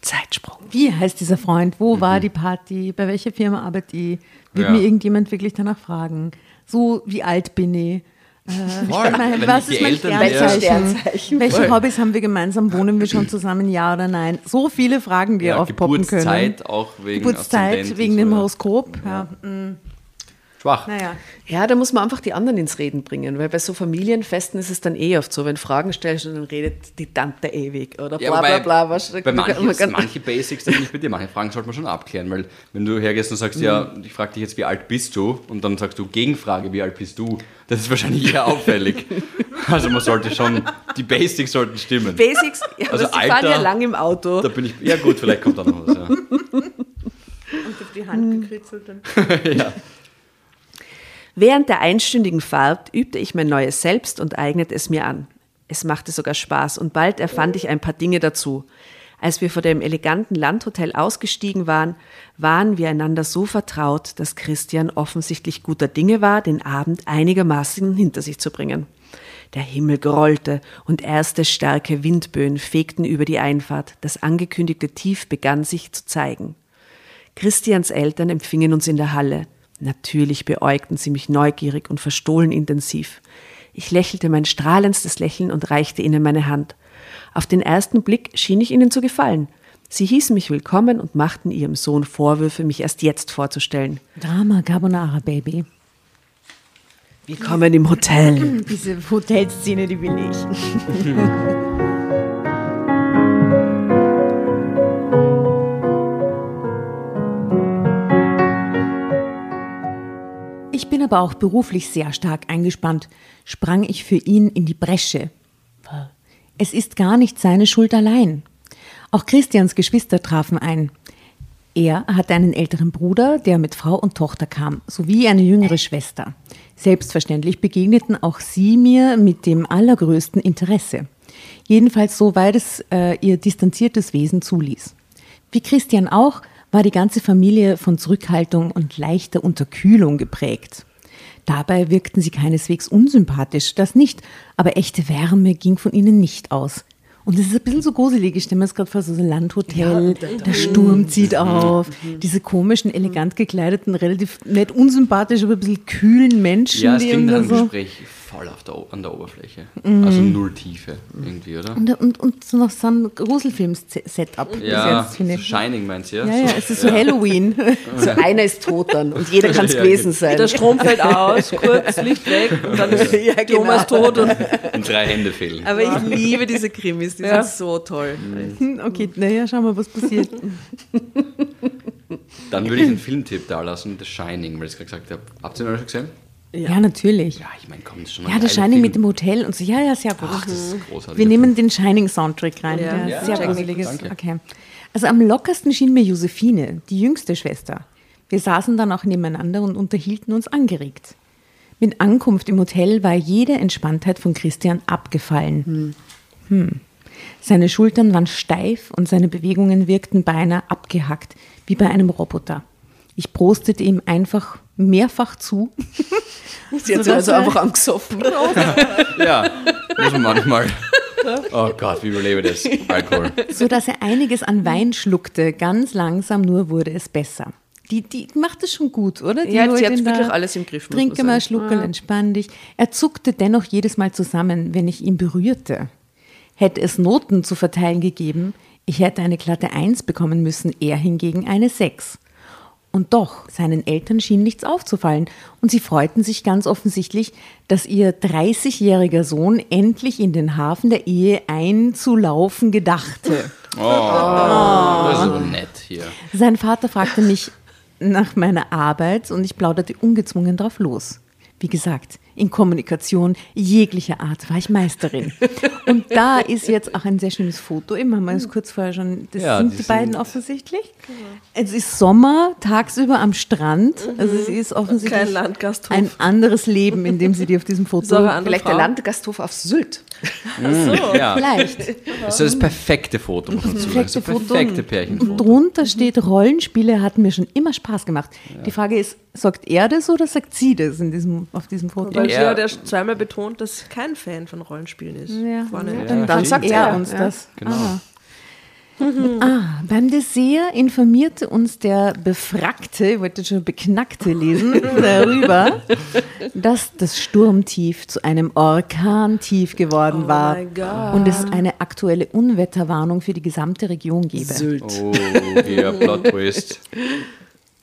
Zeitsprung. Wie heißt dieser Freund? Wo war die Party? Bei welcher Firma arbeitet die? Wird Ja. mir irgendjemand wirklich danach fragen? So, wie alt bin ich? Äh, Voll. was ist mein Sternzeichen? Sternzeichen? Welche Voll. Hobbys haben wir gemeinsam? Wohnen wir schon zusammen? Ja oder nein? So viele Fragen, die Ja, aufpoppen können. Geburtszeit auch wegen Geburtszeit, wegen dem so, ja. Horoskop. Ja. Schwach. Naja. Ja, da muss man einfach die anderen ins Reden bringen, weil bei so Familienfesten ist es dann eh oft so, wenn Fragen stellst und dann redet die Tante ewig oder Ja, bla wobei, bla bla. Was, bei manchen, manche Basics, da bin ich bei dir, manche Fragen sollte man schon abklären, weil wenn du hergehst und sagst, ja, Mhm. ich frage dich jetzt, wie alt bist du? Und dann sagst du Gegenfrage, wie alt bist du? Das ist wahrscheinlich eher auffällig. Also man sollte schon, die Basics sollten stimmen. Basics, ja, Also aber sie fahren Alter- ja lang im Auto. Da bin ich, ja gut, vielleicht kommt da noch was, ja. Und auf die Hand gekritzelt. Während der einstündigen Fahrt übte ich mein neues Selbst und eignete es mir an. Es machte sogar Spaß und bald erfand ich ein paar Dinge dazu. Als wir vor dem eleganten Landhotel ausgestiegen waren, waren wir einander so vertraut, dass Christian offensichtlich guter Dinge war, den Abend einigermaßen hinter sich zu bringen. Der Himmel grollte und erste starke Windböen fegten über die Einfahrt. Das angekündigte Tief begann sich zu zeigen. Christians Eltern empfingen uns in der Halle. Natürlich beäugten sie mich neugierig und verstohlen intensiv. Ich lächelte mein strahlendstes Lächeln und reichte ihnen meine Hand. Auf den ersten Blick schien ich ihnen zu gefallen. Sie hießen mich willkommen und machten ihrem Sohn Vorwürfe, mich erst jetzt vorzustellen. Drama Carbonara, Baby. Willkommen im Hotel. Diese Hotelszene, die will ich. aber auch beruflich sehr stark eingespannt, sprang ich für ihn in die Bresche. Es ist gar nicht seine Schuld allein. Auch Christians Geschwister trafen ein. Er hatte einen älteren Bruder, der mit Frau und Tochter kam, sowie eine jüngere Schwester. Selbstverständlich begegneten auch sie mir mit dem allergrößten Interesse. Jedenfalls soweit es äh, ihr distanziertes Wesen zuließ. Wie Christian auch, war die ganze Familie von Zurückhaltung und leichter Unterkühlung geprägt. Dabei wirkten sie keineswegs unsympathisch, das nicht, aber echte Wärme ging von ihnen nicht aus. Und es ist ein bisschen so gruselig. Ich stelle mir das gerade vor, so ein Landhotel, der Sturm zieht auf, diese komischen, elegant gekleideten, relativ nicht unsympathisch, aber ein bisschen kühlen Menschen. Ja, es die klingt nach einem so Gespräch voll auf der, an der Oberfläche. Also null Tiefe irgendwie, oder? und, und, und so noch so ein Gruselfilm-Setup. bis Ja, jetzt, finde so. Shining meinst du, ja? Ja, ja, es ist so Halloween. So einer ist tot dann und jeder kann es Ja, gewesen sein. Der Strom fällt aus, kurz, Licht weg und dann ist Ja, genau. Thomas tot. Und Und drei Hände fehlen. Aber ich liebe diese Krimis, die Ja. sind so toll. Okay, naja, schauen wir, was passiert. Dann würde ich einen Filmtipp da lassen, The Shining, weil ich es gerade gesagt habe. Habt ihr ihn alle schon gesehen? Ja, natürlich. Ja, ich meine, komm, das ist schon Ja, ein der geiler Shining Film. mit dem Hotel und so. Ja, ja, sehr gut. Ach, das ist ein großartiger Wir nehmen den Shining-Soundtrack rein, Ja. Ja, sehr check gruselig it. ist. Danke. Okay. Also am lockersten schien mir Josephine, die jüngste Schwester. Wir saßen dann auch nebeneinander und unterhielten uns angeregt. Mit Ankunft im Hotel war jede Entspanntheit von Christian abgefallen. Hm. Seine Schultern waren steif und seine Bewegungen wirkten beinahe abgehackt, wie bei einem Roboter. Ich prostete ihm einfach mehrfach zu. Sie hat sich also einfach angesoffen. Ja, muss man manchmal. Oh Gott, wie überlebe ich das? Alkohol. so dass er einiges an Wein schluckte. Ganz langsam nur wurde es besser. Die, die macht es schon gut, oder? Die Ja, sie hat wirklich alles im Griff, Trinke mal, schluckel, entspann dich. Er zuckte dennoch jedes Mal zusammen, wenn ich ihn berührte. Hätte es Noten zu verteilen gegeben, ich hätte eine glatte Eins bekommen müssen, er hingegen eine Sechs. Und doch, seinen Eltern schien nichts aufzufallen und sie freuten sich ganz offensichtlich, dass ihr 30-jähriger Sohn endlich in den Hafen der Ehe einzulaufen gedachte. Oh, ist so nett hier. Sein Vater fragte mich nach meiner Arbeit und ich plauderte ungezwungen drauf los. Wie gesagt, in Kommunikation jeglicher Art war ich Meisterin. Und da ist jetzt auch ein sehr schönes Foto. Eben haben wir es kurz vorher schon. Das Ja, sind die die beiden sind- offensichtlich. Es ist Sommer, tagsüber am Strand. Also es ist offensichtlich Kein Landgasthof. ein anderes Leben, in dem sie die auf diesem Foto. So Vielleicht der Frau. Landgasthof auf Sylt. Ja. Vielleicht. Das ist das perfekte Foto, muss man. Das perfekte Pärchenfoto. Drunter steht, Rollenspiele hatten mir schon immer Spaß gemacht. Die Frage ist, sagt er das oder sagt sie das in diesem, auf diesem Foto? Weil sie Er- hat ja zweimal betont, dass sie kein Fan von Rollenspielen ist. Ja. Dann, dann sagt er uns ja. das. Genau. Ah. ah, beim Dessert informierte uns der Befrackte, ich wollte schon Beknackte lesen, darüber, dass das Sturmtief zu einem Orkantief geworden Oh war und es eine aktuelle Unwetterwarnung für die gesamte Region gebe. Sylt. Oh, hier, Plot Twist.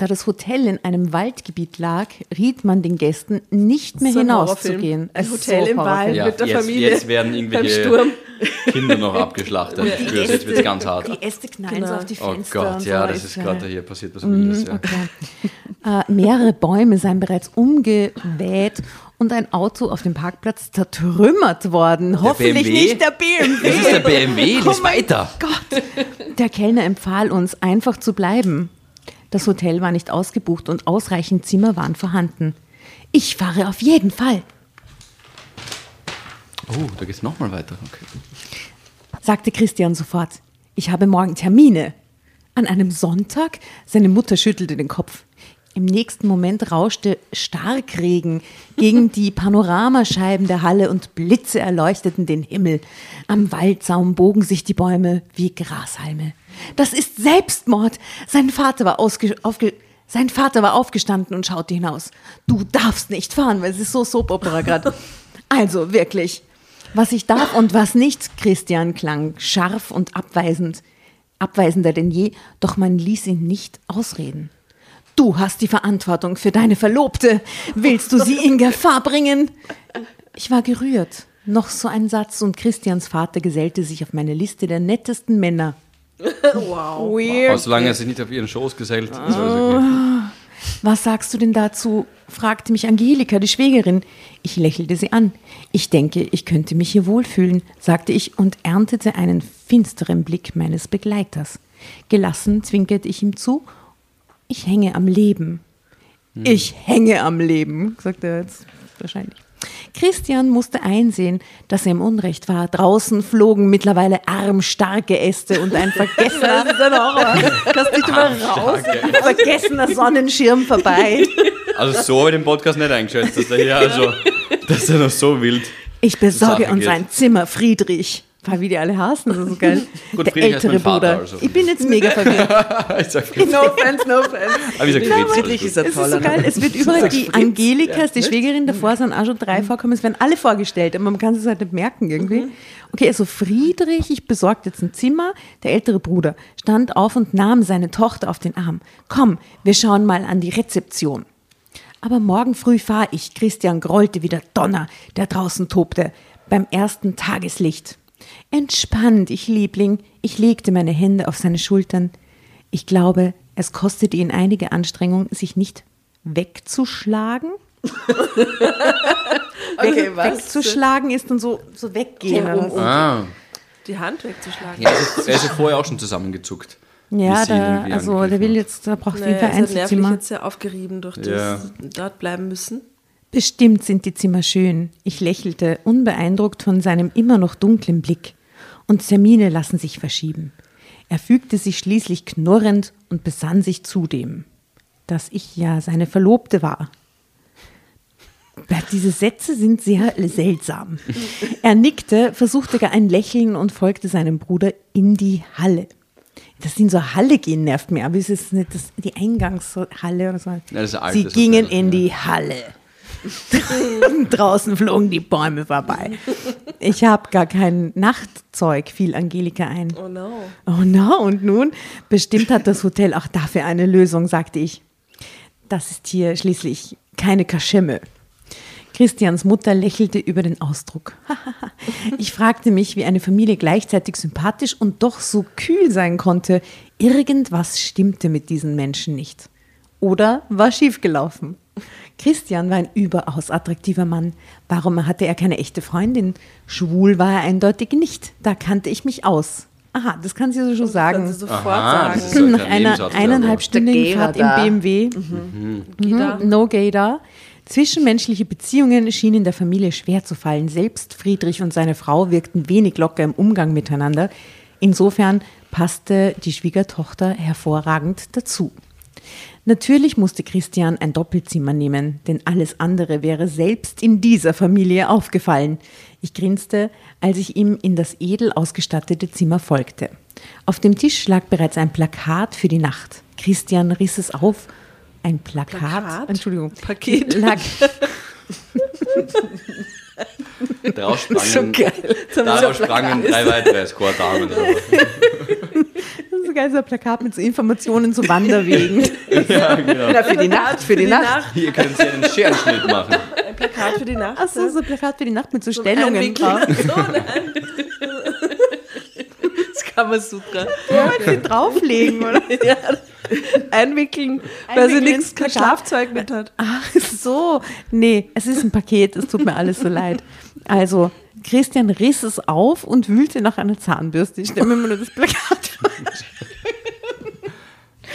Da das Hotel in einem Waldgebiet lag, riet man den Gästen, nicht mehr So hinauszugehen. Ein ist Hotel im Horrorfilm. Wald. Ja, Mit der jetzt, Familie jetzt werden irgendwelche Sturm. Kinder noch abgeschlachtet. Ich spüre, jetzt wird es ganz hart. Die Äste knallen Genau. so auf die Oh Fenster. Gott, und ja, so. das ist ja- gerade hier passiert, was Wildes. Ja. Okay. Äh, mehrere Bäume seien bereits umgeweht und ein Auto auf dem Parkplatz zertrümmert worden. Hoffentlich BMW? nicht der BMW. Das ist der BMW, Oh lies weiter. Der Kellner empfahl uns, einfach zu bleiben. Das Hotel war nicht ausgebucht und ausreichend Zimmer waren vorhanden. Ich fahre auf jeden Fall, Oh, da geht's nochmal weiter. Okay. sagte Christian sofort. Ich habe morgen Termine. An einem Sonntag? Seine Mutter schüttelte den Kopf. Im nächsten Moment rauschte Starkregen gegen die Panoramascheiben der Halle und Blitze erleuchteten den Himmel. Am Waldsaum bogen sich die Bäume wie Grashalme. Das ist Selbstmord! Sein Vater war ausge sein Vater war aufgestanden und schaute hinaus. Du darfst nicht fahren, weil es ist so Soap-Opera gerade. Also wirklich. Was ich darf und was nicht, Christian klang scharf und abweisend. Abweisender denn je, doch man ließ ihn nicht ausreden. Du hast die Verantwortung für deine Verlobte. Willst du sie in Gefahr bringen? Ich war gerührt. Noch so ein Satz und Christians Vater gesellte sich auf meine Liste der nettesten Männer. Wow. Aber solange er sich nicht auf ihren Schoß gesellt, ist alles okay. Was sagst du denn dazu? fragte mich Angelika, die Schwägerin. Ich lächelte sie an. Ich denke, ich könnte mich hier wohlfühlen, sagte ich und erntete einen finsteren Blick meines Begleiters. Gelassen zwinkerte ich ihm zu. Ich hänge am Leben. Ich hänge am Leben, sagte er jetzt wahrscheinlich. Christian musste einsehen, dass er im Unrecht war. Draußen flogen mittlerweile armstarke Äste und ein vergessener, das nicht immer raus. Vergessener Sonnenschirm vorbei. Also so habe ich den Podcast nicht eingeschätzt, dass der hier also, dass der noch so wild. Ich besorge uns ein Zimmer, Friedrich. War wie die alle hassen, das ist so geil. Gut, Der Friedrich ältere Bruder. also. Ich bin jetzt mega verwirrt. No offense, no offense. Aber ich sag Ja, Fritz. Friedrich ist ist so toller geil, es wird überall die Angelika, die Schwägerin davor, sind auch schon drei vorkommen, es werden alle vorgestellt, aber man kann es halt nicht merken irgendwie. Okay, also Friedrich, ich besorgte jetzt ein Zimmer, der ältere Bruder stand auf und nahm seine Tochter auf den Arm. Komm, wir schauen mal an die Rezeption. Aber morgen früh fahr ich. Christian grollte wie der Donner, der draußen tobte, beim ersten Tageslicht. Entspannt, ich Liebling. Ich legte meine Hände auf seine Schultern. Ich glaube, es kostete ihn einige Anstrengung, sich nicht wegzuschlagen. Okay, Weg, wegzuschlagen ist dann so, so weggehen. Um- um- so. Ah, Die Hand wegzuschlagen. ja, also, er ist ja vorher auch schon zusammengezuckt. ja, da, also der will jetzt, der braucht Naja, jeden Fall er ist nervlich jetzt sehr aufgerieben durch das Ja. dort bleiben müssen. Bestimmt sind die Zimmer schön. Ich lächelte, unbeeindruckt von seinem immer noch dunklen Blick. Und Termine lassen sich verschieben. Er fügte sich schließlich knurrend und besann sich zudem, dass ich ja seine Verlobte war. Diese Sätze sind sehr seltsam. Er nickte, versuchte gar ein Lächeln und folgte seinem Bruder in die Halle. Dass sie in so eine Halle gehen, nervt mir, aber es ist nicht das, die Eingangshalle oder so. ist ein sie gingen in ja. die Halle. Draußen flogen die Bäume vorbei. Ich habe gar kein Nachtzeug, fiel Angelika ein. Oh no. Oh no, und nun? Bestimmt hat das Hotel auch dafür eine Lösung, sagte ich. Das ist hier schließlich keine Kaschemme. Christians Mutter lächelte über den Ausdruck. ich fragte mich, wie eine Familie gleichzeitig sympathisch und doch so kühl sein konnte. Irgendwas stimmte mit diesen Menschen nicht. Oder war schiefgelaufen. Christian war ein überaus attraktiver Mann. Warum hatte er keine echte Freundin? Schwul war er eindeutig nicht. Da kannte ich mich aus. Aha, das kann sie so schon Kann sagen. sie sofort Aha, das sagen. Nach einer Nebensatz, eineinhalb aber- Stündigen Der Fahrt im. BMW, Gida. mhm, no gay da. Zwischenmenschliche Beziehungen schienen der Familie schwer zu fallen. Selbst Friedrich und seine Frau wirkten wenig locker im Umgang miteinander. Insofern passte die Schwiegertochter hervorragend dazu. Natürlich musste Christian ein Doppelzimmer nehmen, denn alles andere wäre selbst in dieser Familie aufgefallen. Ich grinste, als ich ihm in das edel ausgestattete Zimmer folgte. Auf dem Tisch lag bereits ein Plakat für die Nacht. Christian riss es auf. Ein Plakat? Plakat? Entschuldigung. Paket. Lag, Daraus sprangen, So geil. daraus sprangen drei weitere Escort-Damen. das ist so geil, so ein Plakat mit so Informationen zu Wanderwegen. ja, genau. Na, für die Nacht, für die Nacht. Hier können Sie einen Scherenschnitt machen. Ein Plakat für die Nacht. Ach so, so ein Plakat für die Nacht mit so Stellungen Einwinkeln. drauf. So. Das kann man super. Wollen Sie drauflegen, oder? ja. Einwickeln, weil sie nichts, kein. Schlafzeug mit hat. Ach so. Nee, es ist ein Paket, es tut mir alles so leid. Also, Christian riss es auf und wühlte nach einer Zahnbürste. Ich stelle mir mal nur das Plakat.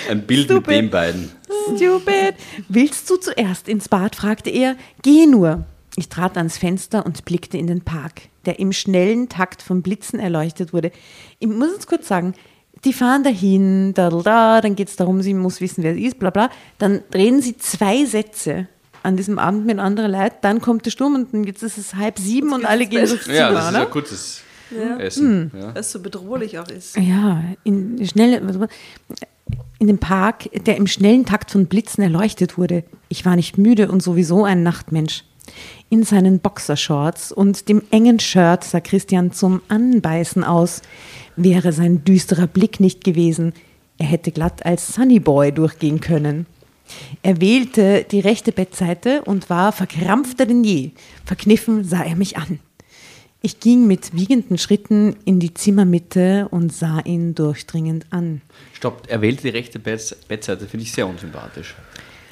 Ein Bild Stupid. mit den beiden. Stupid. Willst du zuerst ins Bad? fragte er. Geh nur. Ich trat ans Fenster und blickte in den Park, der im schnellen Takt von Blitzen erleuchtet wurde. Ich muss jetzt kurz sagen, die fahren dahin, da, da, da, dann geht es darum, sie muss wissen, wer sie ist, bla bla. Dann reden sie zwei Sätze an diesem Abend mit anderen Leuten, dann kommt der Sturm und dann jetzt ist es halb sieben und alle gehen Zimmer, Ja, das ist ein kurzes Ja. Essen. Ja. Weil es so bedrohlich auch ist. Ja, in schnelle, in dem Park, der im schnellen Takt von Blitzen erleuchtet wurde. Ich war nicht müde und sowieso ein Nachtmensch. In seinen Boxershorts und dem engen Shirt sah Christian zum Anbeißen aus. Wäre sein düsterer Blick nicht gewesen, er hätte glatt als Sunnyboy durchgehen können. Er wählte die rechte Bettseite und war verkrampfter denn je. Verkniffen sah er mich an. Ich ging mit wiegenden Schritten in die Zimmermitte und sah ihn durchdringend an. Stopp, er wählt die rechte Betts- Bettseite, finde ich sehr unsympathisch.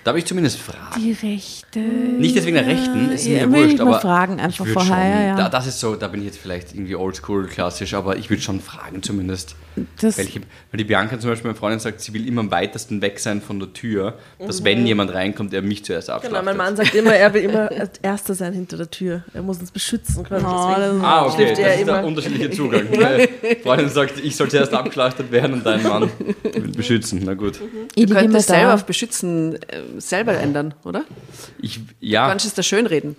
Da habe ich zumindest Fragen. Die Rechte. Nicht deswegen der Rechten, ist Ja, mir wurscht, ich aber fragen ich einfach würd vorher, schon, ja. Da, das ist so, da bin ich jetzt vielleicht irgendwie oldschool klassisch, aber ich würde schon fragen zumindest. Das- welche, weil die Bianca zum Beispiel, meine Freundin sagt, sie will immer am weitesten weg sein von der Tür, dass wenn jemand reinkommt, er mich zuerst abschlachtet. Genau, mein Mann sagt immer, er will immer als Erster sein hinter der Tür. Er muss uns beschützen können. Oh, deswegen Ah, okay, das er ist der immer. unterschiedliche Zugang. Meine Freundin sagt, ich soll zuerst abgeschlachtet werden und dein Mann will beschützen. Na gut. Ich Du liege immer könntest selber da. auf Beschützen äh, selber ändern, oder? Ich, Du ja, kannst es da schön reden.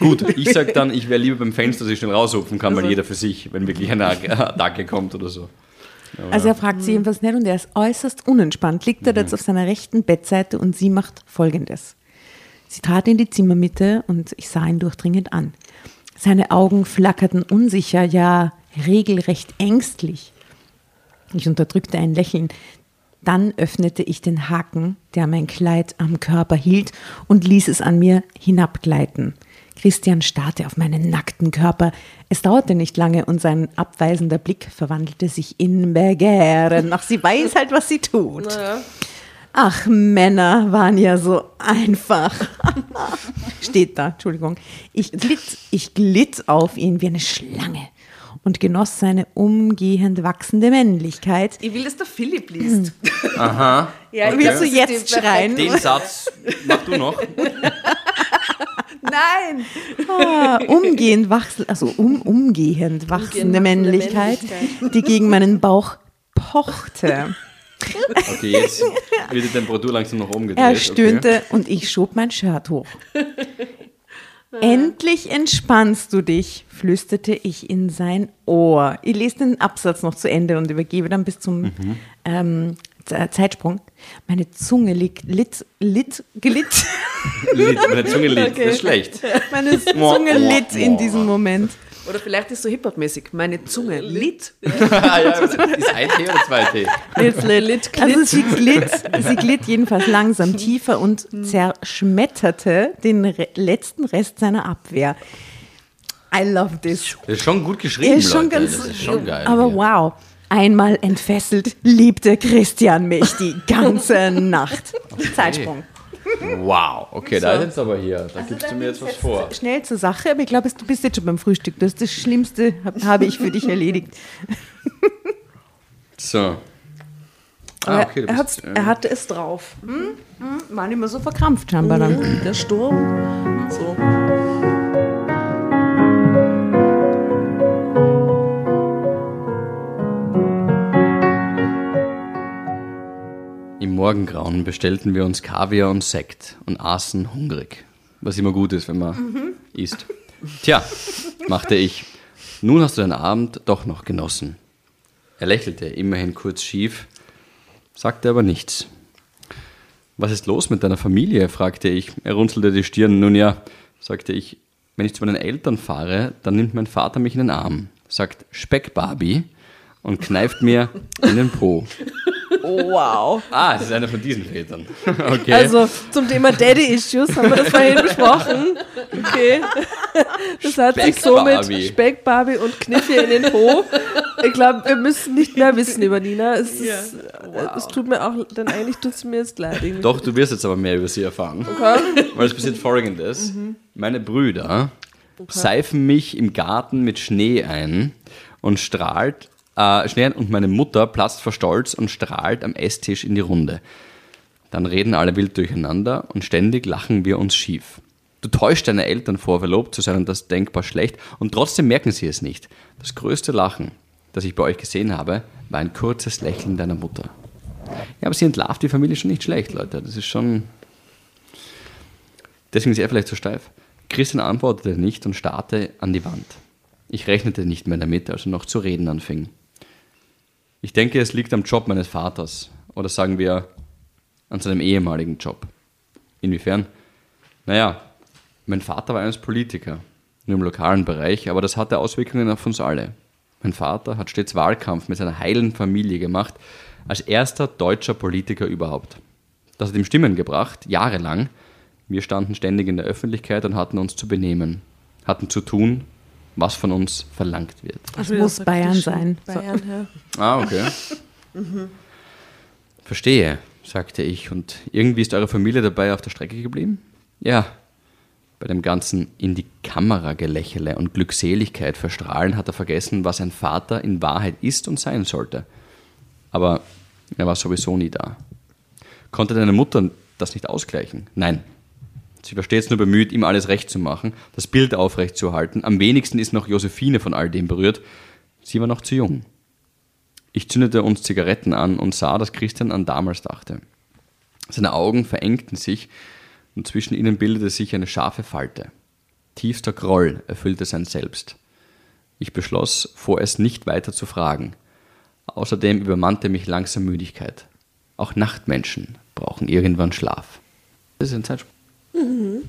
gut. Ich sag dann, ich wäre lieber beim Fenster, dass ich schnell raushupfen kann, Also weil jeder für sich, wenn wirklich eine Attacke kommt oder so. Also er fragt sie jedenfalls nicht und er ist äußerst unentspannt. Liegt er Mhm. jetzt auf seiner rechten Bettseite und sie macht folgendes. Sie trat in die Zimmermitte und ich sah ihn durchdringend an. Seine Augen flackerten unsicher, ja regelrecht ängstlich. Ich unterdrückte ein Lächeln. Dann öffnete ich den Haken, der mein Kleid am Körper hielt, und ließ es an mir hinabgleiten. Christian starrte auf meinen nackten Körper. Es dauerte nicht lange und sein abweisender Blick verwandelte sich in Begehren. Ach, sie weiß halt, was sie tut. Ach, Männer waren ja so einfach. Steht da, Entschuldigung. Ich glitt, ich glitt auf ihn wie eine Schlange und genoss seine umgehend wachsende Männlichkeit. Ich will, dass der Philipp liest. Ja, Okay. Willst du jetzt schreien? Den Satz mach du noch. Nein! Ah, umgehend wachsel, also um, umgehend wachsende wachsende Männlichkeit, die gegen meinen Bauch pochte. Okay, jetzt wird die Temperatur langsam nach oben gedreht. Er stöhnte und ich schob mein Shirt hoch. Endlich entspannst du dich, flüsterte ich in sein Ohr. Ich lese den Absatz noch zu Ende und übergebe dann bis zum ähm, Ze- Zeitsprung. Meine Zunge liegt, litt, litt, glitt. Okay. Lied, meine Zunge liegt, das ist schlecht. Meine Zunge litt in diesem Moment. Oder vielleicht ist so Hip-Hop-mäßig. Meine Zunge litt. ah, ja, ist ein T oder zwei T? It's lit. Also sie glitt, sie glitt jedenfalls langsam tiefer und zerschmetterte den re letzten Rest seiner Abwehr. I love this. Das ist schon gut geschrieben, ist schon Leute. ganz, das ist schon geil. aber hier. wow. Einmal entfesselt, liebte Christian mich die ganze Nacht. Zeitsprung. Wow, okay, da ist jetzt aber hier, da gibst du mir jetzt was vor. Schnell zur Sache, aber ich glaube, du bist jetzt schon beim Frühstück. Das, das Schlimmste hab- habe ich für dich erledigt. So. Ah, okay, du er, bist, hat's, er hatte es drauf. War nicht mehr so verkrampft scheinbar dann. Der Sturm. So. Im Morgengrauen bestellten wir uns Kaviar und Sekt und aßen hungrig. Was immer gut ist, wenn man isst. Tja, machte ich. Nun hast du deinen Abend doch noch genossen. Er lächelte, immerhin kurz schief, sagte aber nichts. Was ist los mit deiner Familie? fragte ich. Er runzelte die Stirn. Nun ja, sagte ich, wenn ich zu meinen Eltern fahre, dann nimmt mein Vater mich in den Arm, sagt Speckbarbie und kneift mir in den Po. Oh, wow. Ah, es ist einer von diesen Vätern. Okay. Also zum Thema Daddy-Issues haben wir das vorhin besprochen. Okay. Das hat sich so mit Speckbarbie. Speckbarbie und Kniffi in den Po. Ich glaube, wir müssen nicht mehr wissen über Nina. Es, ist, es tut mir auch, denn eigentlich tut es mir jetzt leid. irgendwie. Doch, du wirst jetzt aber mehr über sie erfahren. Weil es passiert folgendes. Meine Brüder seifen mich im Garten mit Schnee ein und strahlt, äh, Schnee ein und meine Mutter platzt vor Stolz und strahlt am Esstisch in die Runde. Dann reden alle wild durcheinander und ständig lachen wir uns schief. Du täuschst deine Eltern vor, verlobt zu sein und das denkbar schlecht und trotzdem merken sie es nicht. Das größte Lachen, das ich bei euch gesehen habe, war ein kurzes Lächeln deiner Mutter. Ja, aber sie entlarvt die Familie schon nicht schlecht, Leute. Das ist schon. Deswegen ist er vielleicht so steif. Christian antwortete nicht und starrte an die Wand. Ich rechnete nicht mehr damit, als er noch zu reden anfing. Ich denke, es liegt am Job meines Vaters. Oder sagen wir an seinem ehemaligen Job. Inwiefern? Naja, mein Vater war einst Politiker, nur im lokalen Bereich, aber das hatte Auswirkungen auf uns alle. Mein Vater hat stets Wahlkampf mit seiner heilen Familie gemacht, als erster deutscher Politiker überhaupt. Das hat ihm Stimmen gebracht, jahrelang. Wir standen ständig in der Öffentlichkeit und hatten uns zu benehmen, hatten zu tun, was von uns verlangt wird. Das muss Bayern sein. So. Bayern, ja. Ah, okay. Verstehe, sagte ich. Und irgendwie ist eure Familie dabei auf der Strecke geblieben? Ja. Bei dem ganzen in die Kamera Gelächele und Glückseligkeit verstrahlen hat er vergessen, was ein Vater in Wahrheit ist und sein sollte. Aber er war sowieso nie da. Konnte deine Mutter das nicht ausgleichen? Nein. Sie war stets nur bemüht, ihm alles recht zu machen, das Bild aufrecht zu halten. Am wenigsten ist noch Josephine von all dem berührt. Sie war noch zu jung. Ich zündete uns Zigaretten an und sah, dass Christian an damals dachte. Seine Augen verengten sich und zwischen ihnen bildete sich eine scharfe Falte. Tiefster Groll erfüllte sein Selbst. Ich beschloss, vorerst nicht weiter zu fragen. Außerdem übermannte mich langsam Müdigkeit. Auch Nachtmenschen brauchen irgendwann Schlaf. Das ist ein Zeitsprung.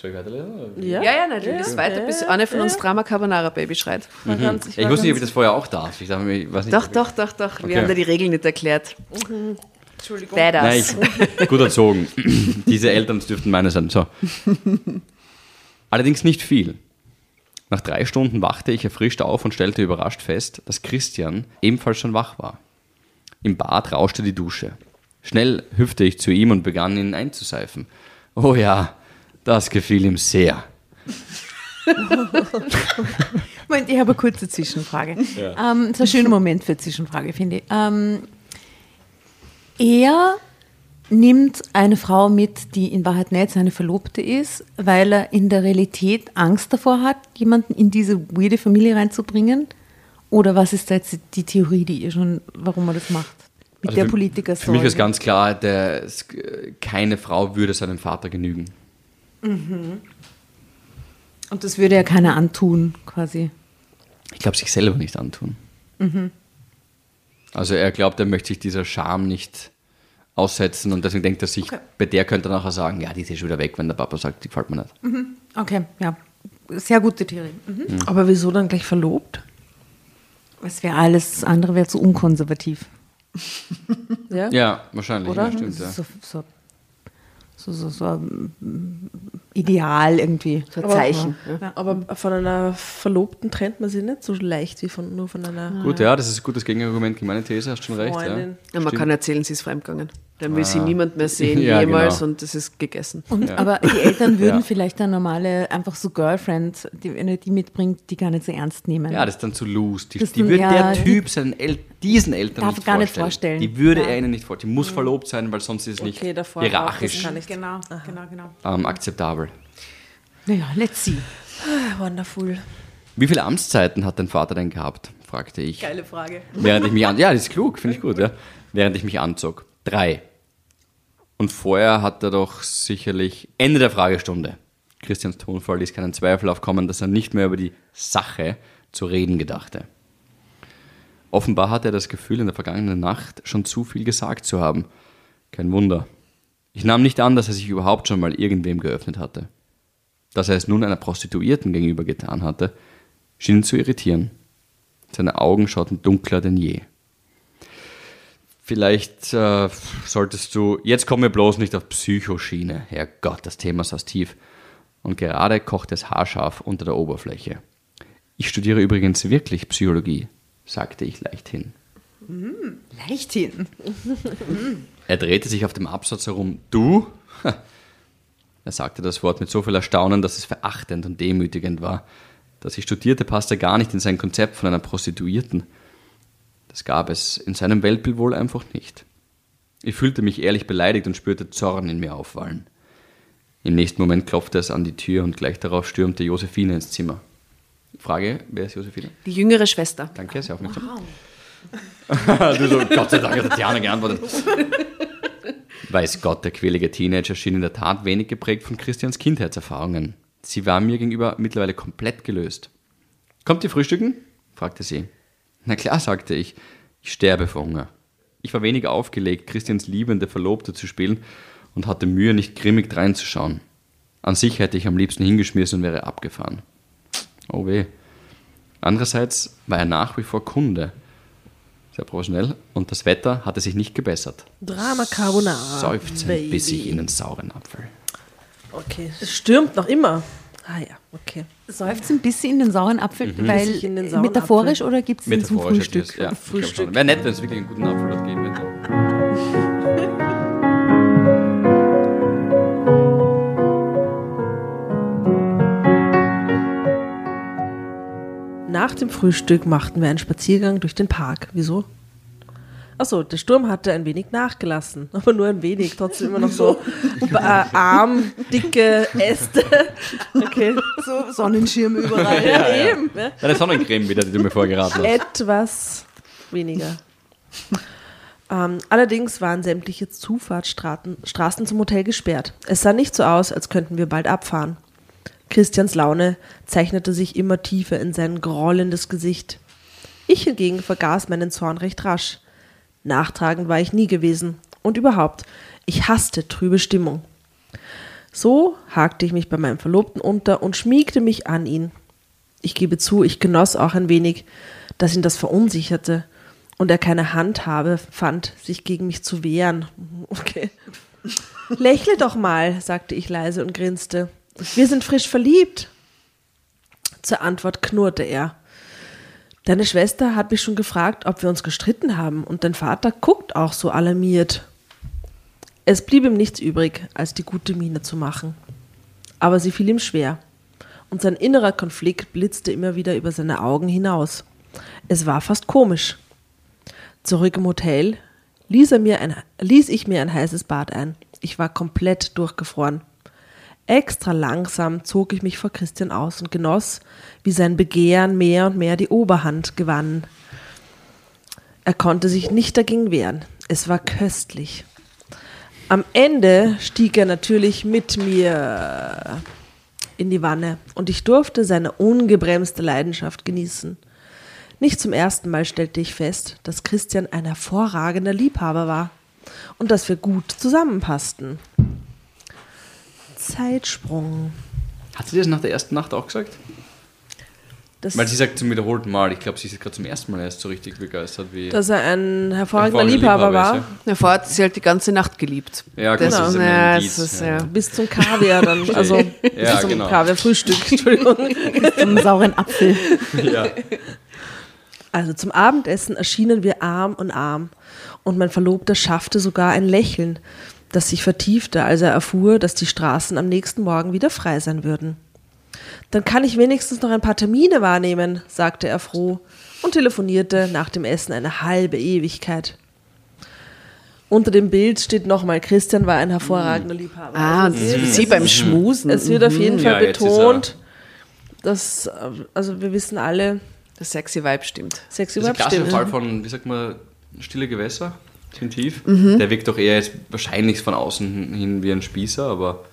Soll ich weiterlesen? Ja, Ja, ja, natürlich. Das weiter, bis eine von uns Drama Carbonara Baby schreit. Ja, ich man wusste nicht, ob ich das vorher auch darf. Ich, dachte, ich weiß nicht, Doch, ich- doch, doch, doch. Okay. Wir haben da die Regeln nicht erklärt. Entschuldigung. Nein, Badass. ich, gut erzogen. Diese Eltern dürften meine sein. So. Allerdings nicht viel. Nach drei Stunden wachte ich erfrischt auf und stellte überrascht fest, dass Christian ebenfalls schon wach war. Im Bad rauschte die Dusche. Schnell hüpfte ich zu ihm und begann ihn einzuseifen. Oh ja, das gefiel ihm sehr. Moment, ich habe eine kurze Zwischenfrage. Ähm, das ist ein schöner Moment für eine Zwischenfrage, finde ich. Ähm, er nimmt eine Frau mit, die in Wahrheit nicht seine Verlobte ist, weil er in der Realität Angst davor hat, jemanden in diese weirde Familie reinzubringen? Oder was ist da jetzt die Theorie, die ihr schon, warum er das macht? Mit Also der für- Politiker Für mich ist ganz klar, der, keine Frau würde seinem Vater genügen. Und das würde ja keiner antun, quasi. Ich glaube, sich selber nicht antun. Also er glaubt, er möchte sich dieser Scham nicht aussetzen und deswegen denkt er sich, Okay. bei der könnte er nachher sagen, ja, die ist eh schon wieder weg, wenn der Papa sagt, die gefällt mir nicht. Okay, ja. Sehr gute Theorie. Mhm. Aber wieso dann gleich verlobt? Es wäre alles, das andere wäre zu unkonservativ. Ja. Ja, wahrscheinlich, Oder? ja, stimmt. Ja. So, so, so, so, so Ideal irgendwie. So ein Aber- Zeichen. Ja. Aber von einer Verlobten trennt man sich nicht so leicht wie von, nur von einer Gut, ja, das ist ein gutes Gegenargument gegen meine These, hast schon recht. Ja. Freundin. Ja, man kann erzählen, sie ist fremdgegangen. Dann will sie niemand mehr sehen, Ja, jemals, genau. und das ist gegessen. Und, Aber die Eltern würden Ja. vielleicht eine normale, einfach so Girlfriend, die, wenn er die mitbringt, die gar nicht so ernst nehmen. Ja, das ist dann zu loose. Die, die würde ja, der Typ seinen El diesen Eltern Darf nicht gar nicht vorstellen. vorstellen. Die würde Ja. er ihnen nicht vorstellen. Die muss verlobt sein, weil sonst ist es nicht Okay, das hierarchisch genau, genau, genau. ähm, akzeptabel. Naja, let's see. Ah, Wonderful. Wie viele Amtszeiten hat dein Vater denn gehabt? fragte ich. Geile Frage. Während ich mich an ja, das ist klug, finde ich gut, ja. Während ich mich anzog. Drei. Und vorher hat er doch sicherlich Ende der Fragestunde. Christians Tonfall ließ keinen Zweifel aufkommen, dass er nicht mehr über die Sache zu reden gedachte. Offenbar hatte er das Gefühl, in der vergangenen Nacht schon zu viel gesagt zu haben. Kein Wunder. Ich nahm nicht an, dass er sich überhaupt schon mal irgendwem geöffnet hatte. Dass er es nun einer Prostituierten gegenüber getan hatte, schien ihn zu irritieren. Seine Augen schauten dunkler denn je. Vielleicht äh, solltest du. Jetzt kommen wir bloß nicht auf Psychoschiene. Herrgott, das Thema saß tief. Und gerade kocht es haarscharf unter der Oberfläche. Ich studiere übrigens wirklich Psychologie, sagte ich leichthin. Leicht hin. Er drehte sich auf dem Absatz herum. Du? Er sagte das Wort mit so viel Erstaunen, dass es verachtend und demütigend war. Dass ich studierte, passte gar nicht in sein Konzept von einer Prostituierten. Das gab es in seinem Weltbild wohl einfach nicht. Ich fühlte mich ehrlich beleidigt und spürte Zorn in mir aufwallen. Im nächsten Moment klopfte es an die Tür und gleich darauf stürmte Josephine ins Zimmer. Frage, wer ist Josephine? Die jüngere Schwester. Danke, sehr aufmerksam. du so, Gott sei Dank hat Tatjana geantwortet. Weiß Gott, der quälige Teenager schien in der Tat wenig geprägt von Christians Kindheitserfahrungen. Sie war mir gegenüber mittlerweile komplett gelöst. Kommt ihr frühstücken? fragte sie. Na klar, sagte ich. Ich sterbe vor Hunger. Ich war wenig aufgelegt, Christians liebende Verlobte zu spielen und hatte Mühe, nicht grimmig dreinzuschauen. An sich hätte ich am liebsten hingeschmissen und wäre abgefahren. Oh weh. Andererseits war er nach wie vor Kunde. Sehr professionell. Und das Wetter hatte sich nicht gebessert. Drama Carbonara. Seufzend Baby. biss ich in den sauren Apfel. Okay, es stürmt noch immer. Ah ja, okay. Seufzt ein bisschen in den sauren Apfel, weil in den sauren metaphorisch Apfel. oder gibt es den zum ich Frühstück? das- Ja, Frühstück. Wäre nett, wenn es wirklich einen guten Apfel dort Nach dem Frühstück machten wir einen Spaziergang durch den Park. Wieso? Achso, der Sturm hatte ein wenig nachgelassen, aber nur ein wenig, trotzdem immer noch so äh, arm, dicke Äste. Okay. So Sonnenschirm überall. Ja, eben. Ja. Deine Sonnencreme wieder, die du mir vorgeraten hast. Etwas weniger. Ähm, allerdings waren sämtliche Zufahrtsstraßen Straßen zum Hotel gesperrt. Es sah nicht so aus, als könnten wir bald abfahren. Christians Laune zeichnete sich immer tiefer in sein grollendes Gesicht. Ich hingegen vergaß meinen Zorn recht rasch. Nachtragend war ich nie gewesen. Und überhaupt, ich hasste trübe Stimmung. So hakte ich mich bei meinem Verlobten unter und schmiegte mich an ihn. Ich gebe zu, ich genoss auch ein wenig, dass ihn das verunsicherte und er keine Handhabe fand, sich gegen mich zu wehren. Okay. Lächle doch mal, sagte ich leise und grinste. Wir sind frisch verliebt. Zur Antwort knurrte er. Deine Schwester hat mich schon gefragt, ob wir uns gestritten haben, und dein Vater guckt auch so alarmiert. Es blieb ihm nichts übrig, als die gute Miene zu machen. Aber sie fiel ihm schwer, und sein innerer Konflikt blitzte immer wieder über seine Augen hinaus. Es war fast komisch. Zurück im Hotel ließ, er mir ein, ließ ich mir ein heißes Bad ein. Ich war komplett durchgefroren. Extra langsam zog ich mich vor Christian aus und genoss, wie sein Begehren mehr und mehr die Oberhand gewann. Er konnte sich nicht dagegen wehren. Es war köstlich. Am Ende stieg er natürlich mit mir in die Wanne und ich durfte seine ungebremste Leidenschaft genießen. Nicht zum ersten Mal stellte ich fest, dass Christian ein hervorragender Liebhaber war und dass wir gut zusammenpassten. Zeitsprung. Hat sie das nach der ersten Nacht auch gesagt? Das, Weil sie sagt zum wiederholten Mal, ich glaube, sie ist gerade zum ersten Mal erst so richtig begeistert wie. dass er ein hervorragender Liebhaber Liebhaber war. ist, Ja, vorher hat sie halt die ganze Nacht geliebt. Ja, gut, das, das ist ja, Indiz, ist, ja. Bis zum Kaviar dann, also Ja, bis zum genau. Kaviar-Frühstück, Entschuldigung. Einen sauren Apfel. ja. Also zum Abendessen erschienen wir Arm und Arm und mein Verlobter schaffte sogar ein Lächeln, das sich vertiefte, als er erfuhr, dass die Straßen am nächsten Morgen wieder frei sein würden. Dann kann ich wenigstens noch ein paar Termine wahrnehmen, sagte er froh und telefonierte nach dem Essen eine halbe Ewigkeit. Unter dem Bild steht nochmal, Christian war ein hervorragender Liebhaber. Ah, und Also sie beim Schmusen. es wird auf jeden Fall Ja, betont, dass, äh, also wir wissen alle, Der sexy Vibe stimmt. sexy Das ist ein Vibe stimmt. Fall von, wie sagt man, stille Gewässer, tief. Mhm. Der wirkt doch eher jetzt wahrscheinlich von außen hin wie ein Spießer, aber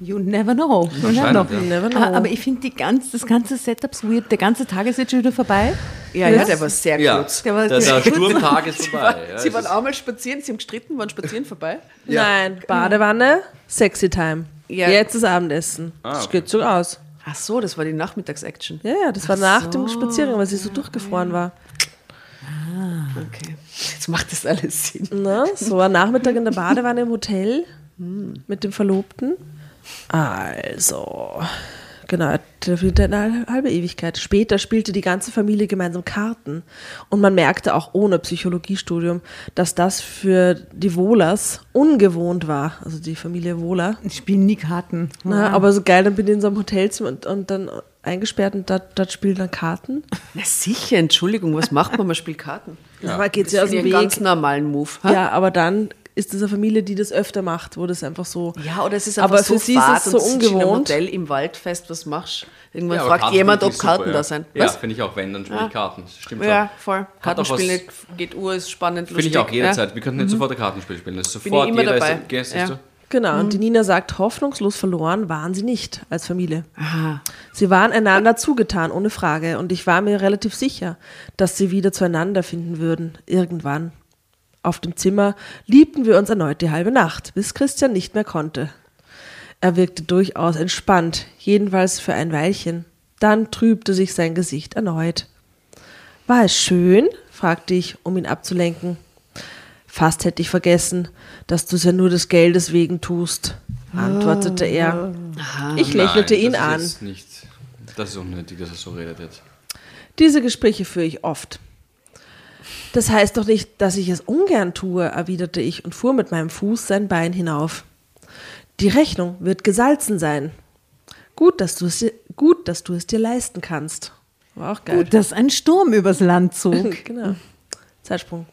You never know. You never know. ja. Never know. Ah, Aber ich finde die ganz, das ganze Setup so weird. Der ganze Tag ist jetzt schon wieder vorbei. Ja, ja, der war sehr ja, kurz. Der war- der, der Sturmtag ist vorbei. Ja, Sie waren ist- einmal spazieren, sie haben gestritten, waren spazieren vorbei. Nein, Badewanne, sexy time. Ja. Jetzt ist Abendessen. Ah, Das okay. geht so aus. Ach so, das war die Nachmittagsaction. Ja, ja, das war nach dem Spaziergang, weil sie so durchgefroren war. Okay. Jetzt macht das alles Sinn. Na, so ein Nachmittag in der Badewanne im Hotel mit dem Verlobten. Also, genau, eine halbe Ewigkeit. Später spielte die ganze Familie gemeinsam Karten. Und man merkte auch ohne Psychologiestudium, dass das für die Wohlers ungewohnt war. Also die Familie Wohler. Ich spiele nie Karten. Na, aber so geil, dann bin ich in so einem Hotelzimmer und, und dann eingesperrt und dort, dort spielen dann Karten. Na sicher, Entschuldigung, was macht man? Man spielt Karten. Ja, aber geht's Das ja aus dem ganz normalen Move. ha? Ja, aber dann ist das eine Familie, die das öfter macht, wo das einfach so. Ja, oder es ist einfach Aber so für sie ist es so ungewohnt. Hotel im Wald fest, was machst Irgendwann Ja, fragt Karten jemand, finde ob Karten super, da ja. sind. Ja, Was? finde ich auch, wenn, dann spiele Ja. ich Karten. Das stimmt Ja, schon. voll. Kartenspiele geht Uhr, ist spannend, Finde lustig. ich auch jederzeit. Ja. Wir könnten jetzt sofort ein Kartenspiel spielen. Das ist Bin sofort ich immer jeder dabei. Ist, gehst, Ja. du? Genau, und die Nina sagt, hoffnungslos verloren waren sie nicht als Familie. Sie waren einander zugetan, ohne Frage. Und ich war mir relativ sicher, dass sie wieder zueinander finden würden, irgendwann. Auf dem Zimmer liebten wir uns erneut die halbe Nacht, bis Christian nicht mehr konnte. Er wirkte durchaus entspannt, jedenfalls für ein Weilchen. Dann trübte sich sein Gesicht erneut. War es schön? fragte ich, um ihn abzulenken. Fast hätte ich vergessen, dass du es ja nur des Geldes wegen tust, antwortete er. Ich lächelte Nein, ihn das ist an. Nicht, das ist unnötig, dass er so redet jetzt. Diese Gespräche führe ich oft. Das heißt doch nicht, dass ich es ungern tue, erwiderte ich und fuhr mit meinem Fuß sein Bein hinauf. Die Rechnung wird gesalzen sein. Gut, dass du es, dir- gut, dass du es dir leisten kannst. War auch geil. Gut, dass ein Sturm übers Land zog. genau. Zeitsprung.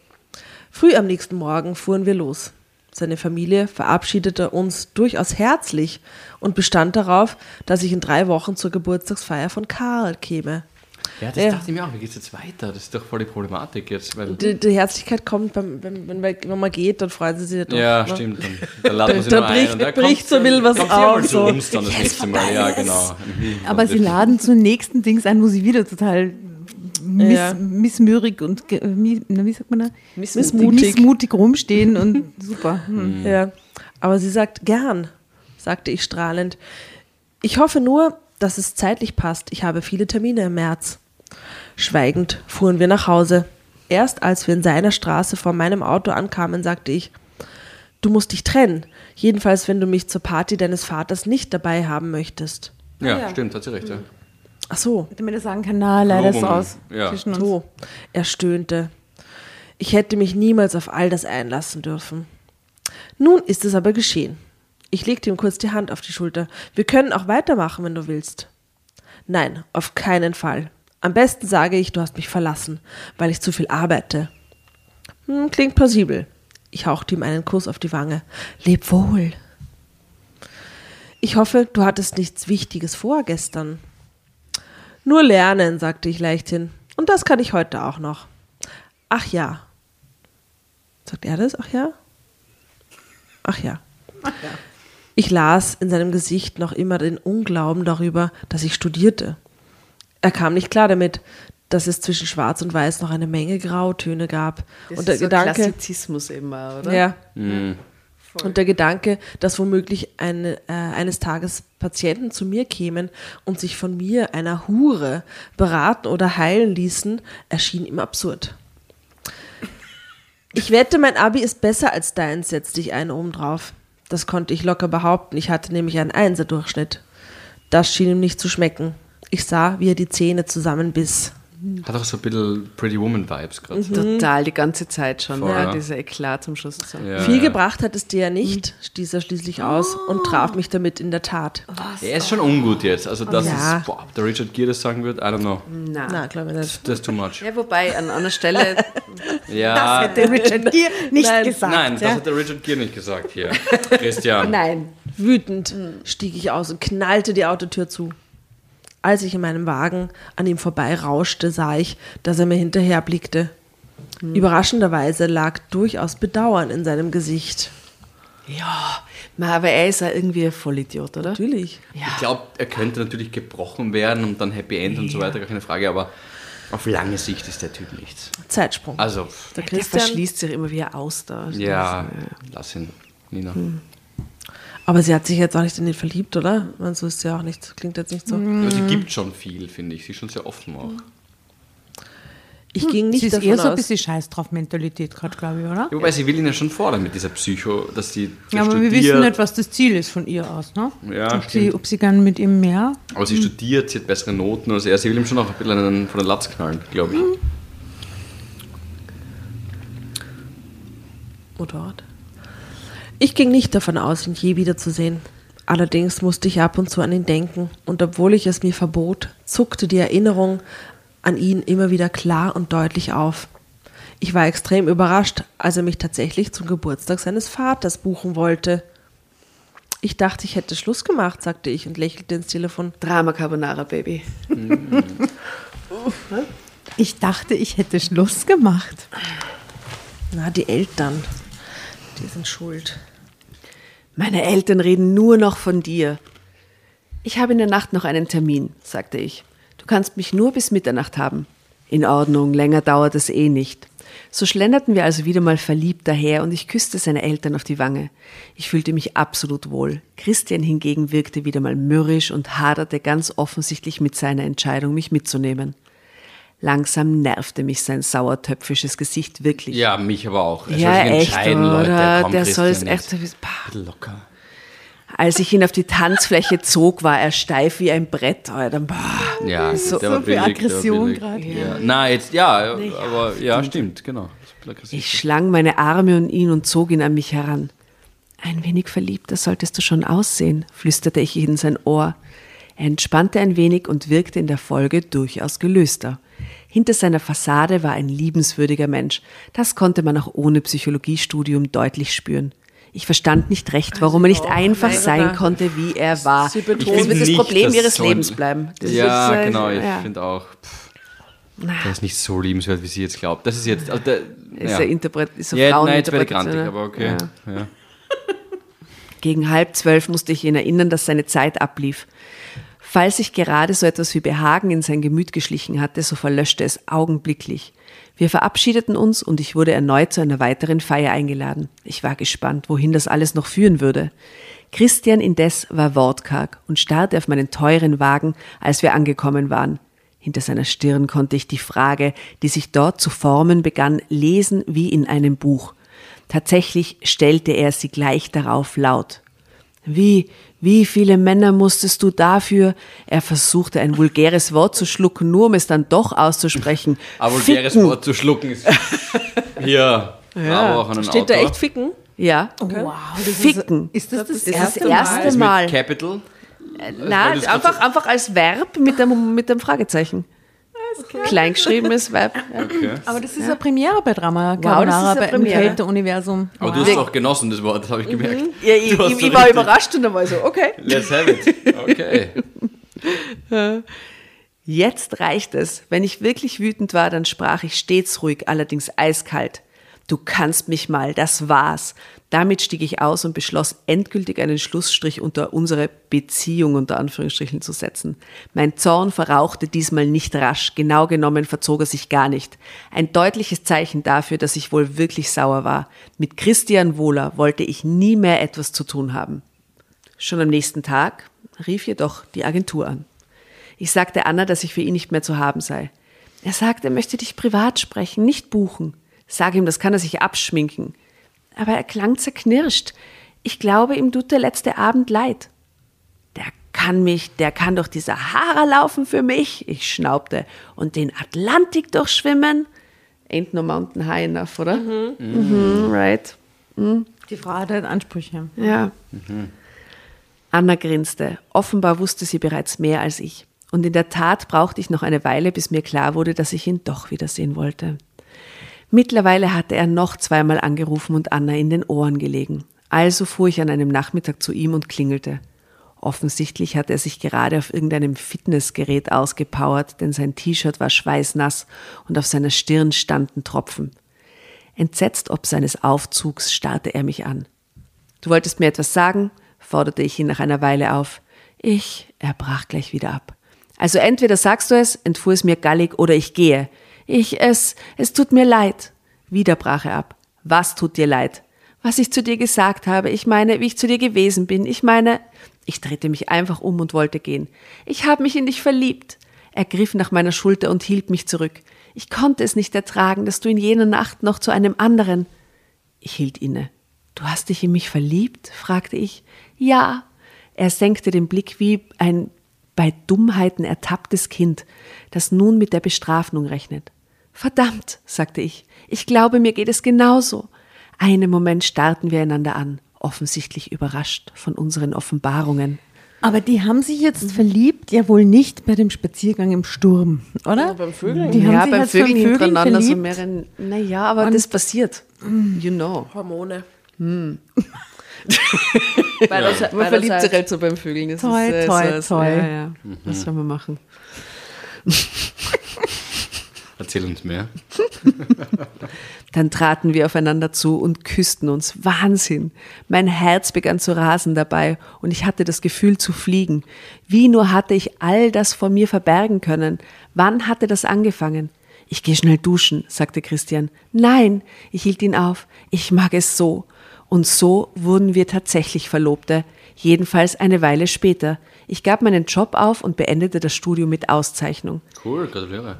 Früh am nächsten Morgen fuhren wir los. Seine Familie verabschiedete uns durchaus herzlich und bestand darauf, dass ich in drei Wochen zur Geburtstagsfeier von Karl käme. Ja, das Ja. dachte ich mir auch. Wie geht es jetzt weiter? Das ist doch voll die Problematik jetzt. Weil Die, die Herzlichkeit kommt, beim, wenn, wenn, wenn man geht, dann freuen sie sich doch. ja, ne? stimmt. Dann, dann laden Da ein bricht- und da bricht so ein bisschen was ja auf, so. uns dann das nächste Mal. Ja, genau. Mhm. Aber sie laden zu nächsten Dings ein, wo sie wieder total miss, Ja. missmürig und na, wie sagt man da? Missmutig. missmutig rumstehen und super. Hm. Ja, aber sie sagt gern, sagte ich strahlend. Ich hoffe nur, dass es zeitlich passt. Ich habe viele Termine im März. Schweigend fuhren wir nach Hause. Erst als wir in seiner Straße vor meinem Auto ankamen, sagte ich, du musst dich trennen. Jedenfalls, wenn du mich zur Party deines Vaters nicht dabei haben möchtest. Ja, stimmt, hat sie recht. Ja. Ach so, Damit er sagen kann, na, leider ist es aus ja. zwischen uns. so. Er stöhnte. Ich hätte mich niemals auf all das einlassen dürfen. Nun ist es aber geschehen. Ich legte ihm kurz die Hand auf die Schulter. Wir können auch weitermachen, wenn du willst. Nein, auf keinen Fall. Am besten sage ich, du hast mich verlassen, weil ich zu viel arbeite. Hm, klingt plausibel. Ich hauchte ihm einen Kuss auf die Wange. Leb wohl. Ich hoffe, du hattest nichts Wichtiges vor gestern. Nur lernen, sagte ich leichthin. Und das kann ich heute auch noch. Ach ja. Sagt er das? Ach ja? Ach ja. Ich las in seinem Gesicht noch immer den Unglauben darüber, dass ich studierte. Er kam nicht klar damit, dass es zwischen Schwarz und Weiß noch eine Menge Grautöne gab. Das und der ist so Gedanke, Klassizismus eben oder? ja. Und der Gedanke, dass womöglich eine, äh, eines Tages Patienten zu mir kämen und sich von mir, einer Hure, beraten oder heilen ließen, erschien ihm absurd. Ich wette, mein Abi ist besser als deins, setzte ich einen obendrauf. Das konnte ich locker behaupten. Ich hatte nämlich einen Einser-Durchschnitt. Das schien ihm nicht zu schmecken. Ich sah, wie er die Zähne zusammenbiss. Hat auch so ein bisschen Pretty Woman-Vibes gerade. Total, die ganze Zeit schon. Voll, ja, ja. dieser Eklat zum Schluss. So. Ja, Viel ja. gebracht hat es dir ja nicht, stieß er schließlich aus und traf mich damit in der Tat. Er ist schon ungut jetzt. Also, das Ja. ist, boah, ob der Richard Gere das sagen wird, I don't know. Na. Na, glaube ich nicht. Das ist too much. Ja, wobei an einer Stelle, Ja, Hätte Richard Gere nicht Nein. gesagt. nein, das ja. hat der Richard Gere nicht gesagt hier. Christian. nein, Wütend stieg ich aus und knallte die Autotür zu. Als ich in meinem Wagen an ihm vorbeirauschte, sah ich, dass er mir hinterher blickte. Überraschenderweise lag durchaus Bedauern in seinem Gesicht. ja, aber er ist ja irgendwie ein Vollidiot, oder? Natürlich. Ich glaube, er könnte natürlich gebrochen werden und dann Happy End und so weiter, gar keine Frage, aber auf lange Sicht ist der Typ nichts. Zeitsprung. Also, der Der Christian, verschließt sich immer wie ein Auster. Also ja, lass ihn, Nina. Aber sie hat sich jetzt auch nicht in ihn verliebt, oder? Meine, so ist sie auch nicht. Klingt jetzt nicht so. Aber sie gibt schon viel, finde ich. Sie ist schon sehr offen auch. Ich ging nicht Sie ist davon eher so ein aus. bisschen Scheiß drauf Mentalität gerade, glaube ich, oder? Wobei sie will ihn ja schon fordern mit dieser Psycho, dass sie Ja, aber wir wissen nicht, was das Ziel ist von ihr aus, ne? Ja, ob, sie, stimmt. ob sie gern mit ihm mehr. Aber sie studiert, sie hat bessere Noten als er. Sie will ihm schon auch ein bisschen einen von der Latz knallen, glaube ich. Motorrad. Ich ging nicht davon aus, ihn je wiederzusehen. Allerdings musste ich ab und zu an ihn denken, und obwohl ich es mir verbot, zuckte die Erinnerung an ihn immer wieder klar und deutlich auf. Ich war extrem überrascht, als er mich tatsächlich zum Geburtstag seines Vaters buchen wollte. Ich dachte, ich hätte Schluss gemacht, sagte ich und lächelte ins Telefon. Drama Carbonara, Baby. Ich dachte, ich hätte Schluss gemacht. Na, die Eltern, die sind schuld. Meine Eltern reden nur noch von dir. Ich habe in der Nacht noch einen Termin, sagte ich. Du kannst mich nur bis Mitternacht haben. In Ordnung, länger dauert es eh nicht. So schlenderten wir also wieder mal verliebt daher und ich küsste seine Eltern auf die Wange. Ich fühlte mich absolut wohl. Christian hingegen wirkte wieder mal mürrisch und haderte ganz offensichtlich mit seiner Entscheidung, mich mitzunehmen. Langsam nervte mich sein sauertöpfisches Gesicht wirklich. Ja, mich aber auch. Er Ja, soll sich echt, entscheiden, Leute. oder? Komm, Der soll es echt. Bah. Locker. Als ich ihn auf die Tanzfläche zog, war er steif wie ein Brett. Alter. Bah. Ja, So- so viel Aggression gerade. Ja. Nein, jetzt, ja, aber ja, stimmt, genau. Ein bisschen aggressiv. Ich schlang meine Arme um ihn und zog ihn an mich heran. Ein wenig verliebter solltest du schon aussehen, flüsterte ich in sein Ohr. Er entspannte ein wenig und wirkte in der Folge durchaus gelöster. Hinter seiner Fassade war ein liebenswürdiger Mensch. Das konnte man auch ohne Psychologiestudium deutlich spüren. Ich verstand nicht recht, warum er nicht einfach sein konnte, wie er war. Sie Das wird das Problem ihres so Lebens bleiben. Das ja, ist, äh, genau, ich ja. finde auch, pff, der ist nicht so liebenswert, wie sie jetzt glaubt. Das ist jetzt, also der, Ist ja. Interpret ist eine ja, nein, jetzt werde ich grantig, aber okay. Ja. Ja. Gegen halb zwölf musste ich ihn erinnern, dass seine Zeit ablief. Falls sich gerade so etwas wie Behagen in sein Gemüt geschlichen hatte, so verlöschte es augenblicklich. Wir verabschiedeten uns und ich wurde erneut zu einer weiteren Feier eingeladen. Ich war gespannt, wohin das alles noch führen würde. Christian indes war wortkarg und starrte auf meinen teuren Wagen, als wir angekommen waren. Hinter seiner Stirn konnte ich die Frage, die sich dort zu formen begann, lesen wie in einem Buch. Tatsächlich stellte er sie gleich darauf laut. Wie, wie viele Männer musstest du dafür? Er versuchte ein vulgäres Wort zu schlucken, nur um es dann doch auszusprechen. Aber vulgäres Ficken. Wort zu schlucken ist hier. Bravo auch an Steht da Autor. echt ficken? Ja. Wow, das Ficken. Ist, ist das das, Das ist erste das erste Mal. mit Capital. Nein, weil das einfach, einfach als Verb mit dem, mit dem Fragezeichen. Kleingeschriebenes Verb. Ja. Okay. Aber das ist eine Premiere bei Drama das Carbonara ist bei- im Premiere. Kälteuniversum. Aber du hast es auch genossen, das Wort, das habe ich gemerkt. Ja, ich, ich, ich war überrascht und dann war ich so, okay. Let's have it. Okay. Jetzt reicht es. Wenn ich wirklich wütend war, dann sprach ich stets ruhig, allerdings eiskalt. Du kannst mich mal, das war's. Damit stieg ich aus und beschloss endgültig einen Schlussstrich unter unsere Beziehung unter Anführungsstrichen zu setzen. Mein Zorn verrauchte diesmal nicht rasch, genau genommen verzog er sich gar nicht. Ein deutliches Zeichen dafür, dass ich wohl wirklich sauer war. Mit Christian Wohler wollte ich nie mehr etwas zu tun haben. Schon am nächsten Tag rief jedoch die Agentur an. Ich sagte Anna, dass ich für ihn nicht mehr zu haben sei. Er sagte, er möchte dich privat sprechen, nicht buchen. Sag ihm, das kann er sich abschminken. Aber er klang zerknirscht. Ich glaube, ihm tut der letzte Abend leid. Der kann mich, der kann durch die Sahara laufen für mich, ich schnaubte, und den Atlantik durchschwimmen. Ain't no mountain high enough, oder? Mhm, right. Die Frau hat halt Ansprüche. Ja. Anna grinste. Offenbar wusste sie bereits mehr als ich. Und in der Tat brauchte ich noch eine Weile, bis mir klar wurde, dass ich ihn doch wiedersehen wollte. Mittlerweile hatte er noch zweimal angerufen und Anna in den Ohren gelegen. Also fuhr ich an einem Nachmittag zu ihm und klingelte. Offensichtlich hatte er sich gerade auf irgendeinem Fitnessgerät ausgepowert, denn sein T-Shirt war schweißnass und auf seiner Stirn standen Tropfen. Entsetzt ob seines Aufzugs starrte er mich an. Du wolltest mir etwas sagen? forderte ich ihn nach einer Weile auf. Ich, er brach gleich wieder ab. Also entweder sagst du es, entfuhr es mir gallig, oder ich gehe. Ich, es, es tut mir leid. Wieder brach er ab. Was tut dir leid? Was ich zu dir gesagt habe, ich meine, wie ich zu dir gewesen bin, ich meine, ich drehte mich einfach um und wollte gehen. Ich habe mich in dich verliebt. Er griff nach meiner Schulter und hielt mich zurück. Ich konnte es nicht ertragen, dass du in jener Nacht noch zu einem anderen. Ich hielt inne. Du hast dich in mich verliebt? fragte ich. Ja. Er senkte den Blick wie ein bei Dummheiten ertapptes Kind, das nun mit der Bestrafung rechnet. Verdammt, sagte ich. Ich glaube, mir geht es genauso. Einen Moment starrten wir einander an, offensichtlich überrascht von unseren Offenbarungen. Aber die haben sich jetzt verliebt, ja wohl nicht bei dem Spaziergang im Sturm, oder? beim Vögeln. Die haben ja, sich beim Vögeln hintereinander so verliebt. mehrere. Naja, aber Und- das passiert. You know. Hormone. Man verliebt sich halt so beim Vögeln. Das Toi, ist, äh, toi, so, toi. Ja, ja. Was soll man machen? Erzähl uns mehr. Dann traten wir aufeinander zu und küssten uns. Wahnsinn. Mein Herz begann zu rasen dabei und ich hatte das Gefühl zu fliegen. Wie nur hatte ich all das vor mir verbergen können? Wann hatte das angefangen? Ich gehe schnell duschen, sagte Christian. Nein, ich hielt ihn auf. Ich mag es so. Und so wurden wir tatsächlich Verlobte. Jedenfalls eine Weile später. Ich gab meinen Job auf und beendete das Studium mit Auszeichnung. Cool, gratuliere.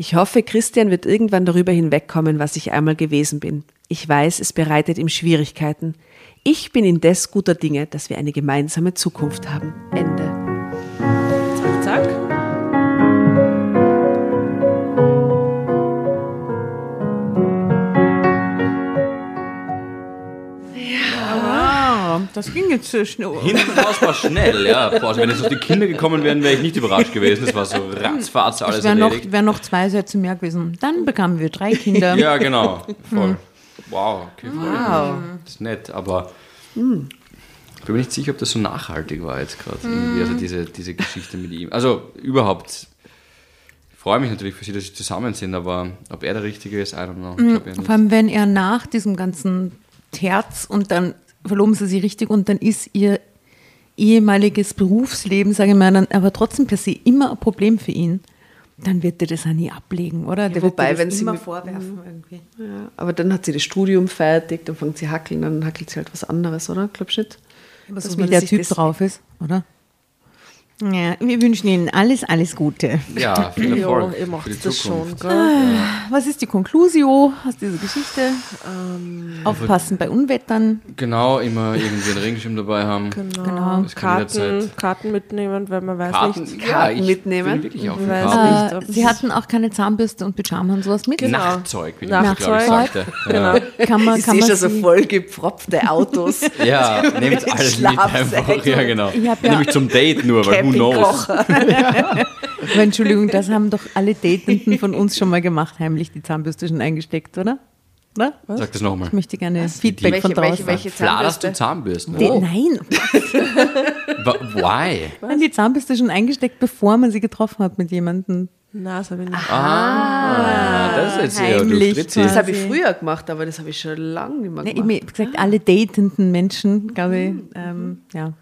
Ich hoffe, Christian wird irgendwann darüber hinwegkommen, was ich einmal gewesen bin. Ich weiß, es bereitet ihm Schwierigkeiten. Ich bin indes guter Dinge, dass wir eine gemeinsame Zukunft haben. Ende. Das ging jetzt so schnell. Hinten raus war schnell, ja. Boah, also wenn jetzt noch die Kinder gekommen wären, wäre ich nicht überrascht gewesen. Es war so ratzfatz alles Es wären noch, erledigt. wär noch zwei Sätze mehr gewesen. Dann bekamen wir drei Kinder. Ja, genau. Voll. Wow, okay, voll. Wow. Das ist nett, aber ich bin mir nicht sicher, ob das so nachhaltig war jetzt gerade. irgendwie, Also diese, diese Geschichte mit ihm. Also überhaupt. Ich freue mich natürlich für sie, dass sie zusammen sind, aber ob er der Richtige ist, I don't know. Nicht. Vor allem, wenn er nach diesem ganzen Terz und dann verloben sie sich richtig und dann ist ihr ehemaliges Berufsleben, sage ich mal, dann aber trotzdem per se immer ein Problem für ihn, dann wird er das auch nie ablegen, oder? Der wobei, wenn sie immer mit- vorwerfen irgendwie. Ja, aber dann hat sie das Studium fertig, dann fängt sie hackeln, dann hackelt sie halt was anderes, oder? Glaubst du nicht? Aber so wie der Typ drauf ist, oder? Ja, wir wünschen Ihnen alles, alles Gute. Ja, viel Ja, Erfolg ihr für macht die das schon, Zukunft. gell? Was ist die Conclusio aus dieser Geschichte? Aufpassen bei Unwettern. Genau, immer irgendwie einen Regenschirm dabei haben. Genau. Genau. Karten, Karten mitnehmen, weil man weiß Karten, nicht. ja, Karten ich mitnehmen. bin wirklich auch für Weiß Karten. nicht, Sie hatten auch keine Zahnbürste und Pyjama und sowas mit. Genau. Nachtzeug, wie ich glaube ich Nachtzeug. sagte. Ja. Genau. Kann man, Ich kann sehe man schon so vollgepfropfte Autos. Ja, nehmt alles mit einfach. Ja, genau. Ich ja- Nämlich zum Date nur, weil who knows. Aber Entschuldigung, das haben doch alle Datenden von uns schon mal gemacht, heimlich die Zahnbürste schon eingesteckt, oder? Oder? Sag das nochmal. Ich möchte gerne Feedback Welche- von draußen. welche- welche- Fladerst du Zahnbürste? Zahnbürsten? Die, nein, Why? nein, die Zahnbürste schon eingesteckt, bevor man sie getroffen hat mit jemandem. Na, das habe ich nicht. Ah, das ist jetzt heimlich Fritzi. Das habe ich früher gemacht, aber das habe ich schon lange nicht mehr Nee, gemacht. ich hab gesagt, alle datenden Menschen, glaube ich, ähm, ja.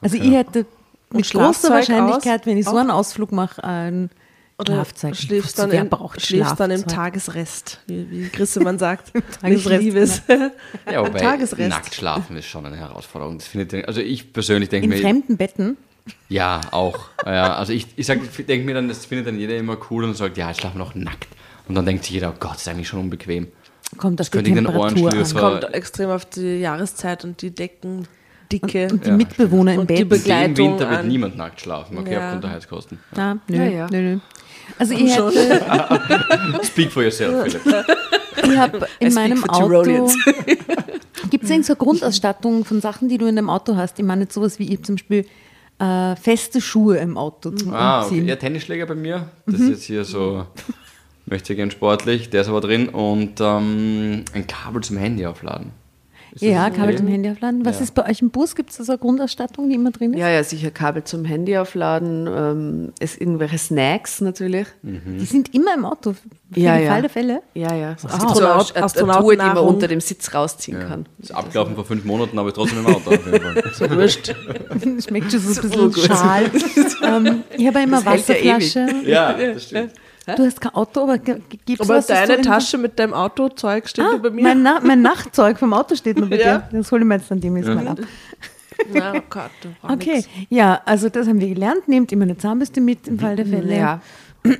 Also ich hätte mit großer Wahrscheinlichkeit, aus? wenn ich so einen Ausflug mache, ein Oder Schlafzeug. schläfst dann, im, braucht schläfst dann im? Tagesrest, wie, wie Grissemann sagt. Tagesrest, Liebes. Ja, wobei Tagesrest. nackt schlafen ist schon eine Herausforderung. Das findet, also ich persönlich denke In mir, fremden Betten. ja, auch. Ja, also ich, ich, ich denke mir dann, das findet dann jeder immer cool und sagt, ja, schlafen wir noch nackt. Und dann denkt sich jeder, oh Gott, das ist eigentlich schon unbequem. Kommt auf die könnte in den Ohren Temperatur an. Kommt extrem auf die Jahreszeit und die Deckendicke. Und die Ja, Mitbewohner im Und die Bett. Im Begleitung Winter wird an- niemand nackt schlafen, okay, Ja. aufgrund der Heizkosten. Ah, nö, Ja, ja. nö, nö. Also ich hätte, Speak for yourself, Philipp. ich habe in speak meinem Auto, gibt es irgend so eine Grundausstattung von Sachen, die du in deinem Auto hast? Ich meine jetzt sowas wie, ich zum Beispiel äh, feste Schuhe im Auto zum Ah, okay. Umziehen. Ja, Tennisschläger bei mir. Das ist jetzt hier so, möchte gern sportlich, der ist aber drin. Und ähm, ein Kabel zum Handy aufladen. Ist das Ja? Kabel zum Handy aufladen. Was Ja. ist bei euch im Bus? Gibt es da so eine Grundausstattung, die immer drin ist? Ja, ja, sicher Kabel zum Handy aufladen, ähm, es irgendwelche Snacks natürlich. Die sind immer im Auto, für Ja, den ja. Fall der Fälle. Ja, ja. Es gibt Astronaut- so eine, eine, eine Tour, die man unter dem Sitz rausziehen Ja. kann. Ist abgelaufen vor fünf Monaten, aber trotzdem im Auto auf jeden Fall. So wurscht. Schmeckt schon so ein bisschen schal. ähm, ich habe immer Das Wasserflasche. Ja, das stimmt. Du hast kein Auto, aber gibt es Aber was, deine Tasche mit deinem Autozeug steht Ah, nur bei mir. mein, Na mein Nachtzeug vom Auto steht noch bei Ja. dir. Das hole ich mir jetzt dann demnächst mal ab. Na, oh Gott, Okay, nix. ja, also das haben wir gelernt. Nehmt immer eine Zahnbürste mit im Fall der Fälle. Ja.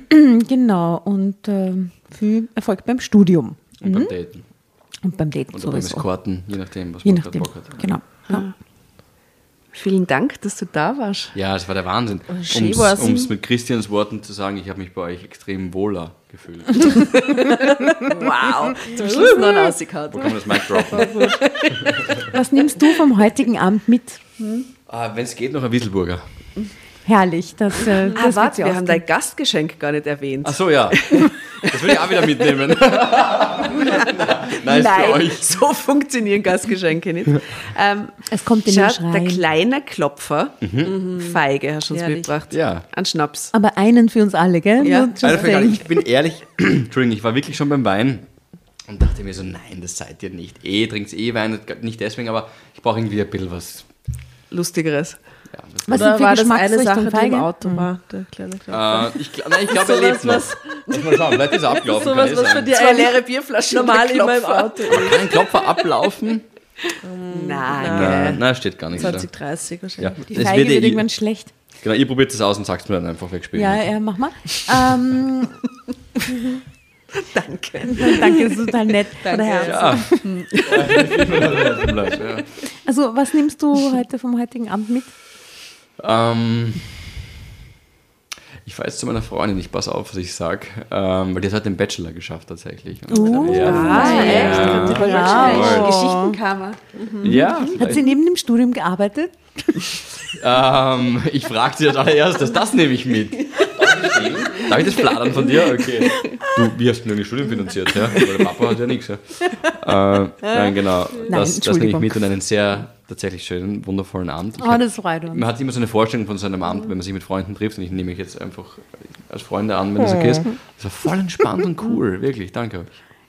Genau, und ähm, viel Erfolg beim Studium Und beim Daten. und beim Daten Oder beim sowieso. Eskorten, je nachdem, was Je man gerade nachdem, Bock hat. genau. Ja. Vielen Dank, dass du da warst. Ja, es war der Wahnsinn. schön Um es mit Christians Worten zu sagen, ich habe mich bei euch extrem wohler gefühlt. Wow. Zum Schluss noch ein Ausgehauen. Wo kann man das Mic droppen? Was nimmst du vom heutigen Abend mit? ah, Wenn es geht, noch ein Wieselburger. Herrlich, das, äh, das Ah, wird warte, wir haben dein Gastgeschenk gar nicht erwähnt. Ach so, ja. Das will ich auch wieder mitnehmen. nice für euch. so funktionieren Gastgeschenke nicht. Ähm, Es kommt in den schau, der Schrein. kleine Klopfer, Feige hast du uns Herrlich. mitgebracht. Ja. An Schnaps. Aber einen für uns alle, gell? Ja. Also, ich bin ehrlich, Entschuldigung, ich war wirklich schon beim Wein und dachte mir so, nein, das seid ihr nicht. Eh, trinkt eh Wein, nicht deswegen, aber ich brauche irgendwie ein bisschen was. Lustigeres. Ja, das Was Oder war das eine Sache, die im? Auto war, der kleine Klopfer? Äh, ich nein, ich glaube, er lebt noch. was- Lass mal schauen, vielleicht ist er abgelaufen. Eh was für dir Zwei leere Bierflaschen. normal der immer im. Auto ist. Kann ein Klopfer ablaufen? Nein, Nein, steht gar nicht. 2030 Ja. wahrscheinlich. Die Es Feige wird irgendwann schlecht. Genau, ihr probiert das aus und sagt mir dann einfach weg später. Ja, ja, mach mal. Ähm, danke. danke, das ist total nett. Von der Herz. Ja. ja. Also, was nimmst du heute vom heutigen Abend mit? Ähm, Ich fahre jetzt zu meiner Freundin, ich pass auf, was ich sage, ähm, weil die hat halt den Bachelor geschafft tatsächlich. Uh, ja, Ah, echt? ja, Die wollen Wow. Geschichtenkammer. ja, Hat sie neben dem Studium gearbeitet? Ähm, ich frage sie als allererstes, das nehme ich mit. Darf ich das fladern von dir? Okay. Du, wie hast du denn dein Studium finanziert? Ja? Weil der Papa hat ja nichts. Ja? Äh, nein, genau. Nein, das, das nehme ich mit und einen sehr, tatsächlich schönen, wundervollen Abend. Ich Oh, das freut uns. man hat immer so eine Vorstellung von so einem Abend, wenn man sich mit Freunden trifft und ich nehme mich jetzt einfach als Freunde an, wenn das okay ist. Das war voll entspannt und cool, wirklich, danke euch.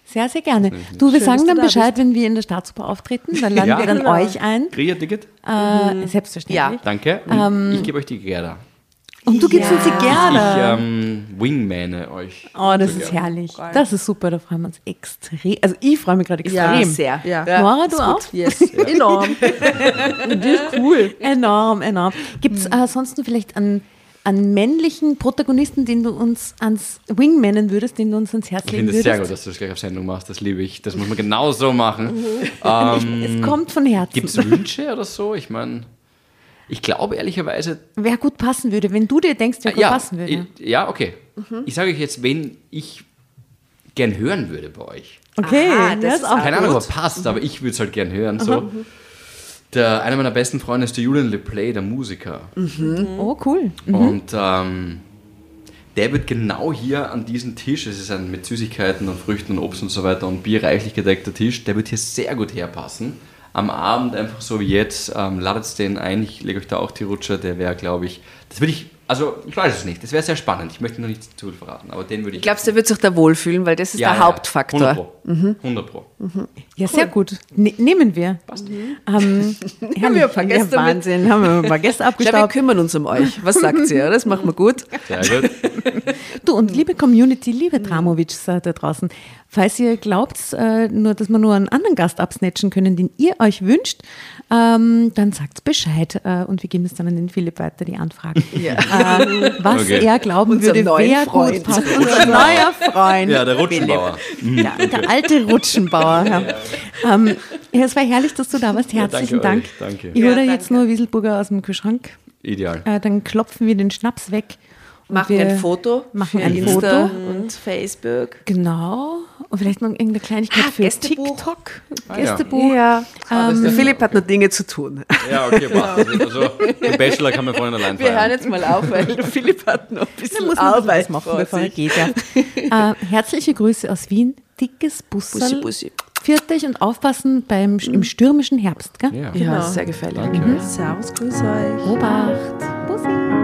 Sehr, sehr gerne. Du, wir Schön, sagen dann da Bescheid, wenn wir in der Staatsoper auftreten. Dann laden Ja, wir dann genau. euch ein. Kriege ich ein Ticket? Äh, Selbstverständlich. Danke. Und Ähm, ich gebe euch die Gerda. Und du gibst uns die Ich gerne. ähm, wingmane euch. Oh, das so ist gerne. herrlich. Das ist super, da freuen wir uns extrem. Also ich freue mich gerade extrem. Ja, sehr. Ja. Nora, du auch? Yes, enorm. das ist cool. Enorm, enorm. Gibt es äh, sonst noch vielleicht einen, einen männlichen Protagonisten, den du uns ans Wingmanen würdest, den du uns ans Herz Ich legen finde es sehr gut, würdest? dass du das gleich auf Sendung machst. Das liebe ich. Das muss man genau so machen. Ähm, Es kommt von Herzen. Gibt es Wünsche oder so? Ich meine, ich glaube ehrlicherweise. Wer gut passen würde, wenn du dir denkst, wer gut ja, passen würde. ja, okay. Ich sage euch jetzt, wen ich gern hören würde bei euch. Okay, Aha, das ja, ist auch Keine Ahnung, gut. ob er passt, aber ich würde es halt gern hören. So. Der, einer meiner besten Freunde ist der Julian LePlay, der Musiker. Oh, cool. Und ähm, der wird genau hier an diesem Tisch, es ist ein mit Süßigkeiten und Früchten und Obst und so weiter und Bier reichlich gedeckter Tisch, der wird hier sehr gut herpassen. Am Abend einfach so wie jetzt, ähm, ladet den ein, ich lege euch da auch die Rutscher, der wäre, glaube ich, das würde ich, also ich weiß es nicht, das wäre sehr spannend, ich möchte noch nicht zu viel verraten, aber den würde ich... Ich glaube, der wird sich da wohlfühlen, weil das ist Ja, der ja, Hauptfaktor. 100 Pro. 100 Pro. Ja, sehr gut. Ne nehmen wir. Ähm, haben wir ein paar Gäste ja, Wahnsinn. Haben wir ein paar Gäste Ich glaube, wir abgestaubt. kümmern uns um euch. Was sagt ihr? Das machen wir gut. Sehr gut. Du und liebe Community, liebe Dramovics äh, da draußen, falls ihr glaubt, äh, nur, dass wir nur einen anderen Gast absnatchen können, den ihr euch wünscht, ähm, dann sagt Bescheid äh, und wir geben es dann an den Philipp weiter, die Anfragen. Ähm, was Okay. er glauben Unser würde, wer Freund. gut passt. Unser neuer Freund. Ja, der Rutschenbauer. Der, der alte Rutschenbauer. Ja. Ähm, ja, es war herrlich, dass du da warst. Herzlichen danke Dank. euch, danke. Ich hole Ja, jetzt nur Wieselburger aus dem Kühlschrank. Ideal. Äh, dann klopfen wir den Schnaps weg. Machen wir ein Foto machen für ein Insta Foto. und Facebook. Genau. Und vielleicht noch irgendeine Kleinigkeit Ah, für Gästebuch. TikTok. ja. Gästebuch. Ja, Ähm, der Philipp hat noch Dinge zu tun. Ja, okay, passt. Also, den Bachelor kann man vorhin allein Wir hören feiern. jetzt mal auf, weil der Philipp hat noch ein bisschen muss Arbeit was machen, vor bevor er geht. Ja. äh, herzliche Grüße aus Wien. Dickes Bussel. Bussi, bussi. Viert euch und aufpassen beim, im stürmischen Herbst. Gell? Ja. Ja, sehr gefällig. Danke. Servus, grüß euch. Obacht. Bussi.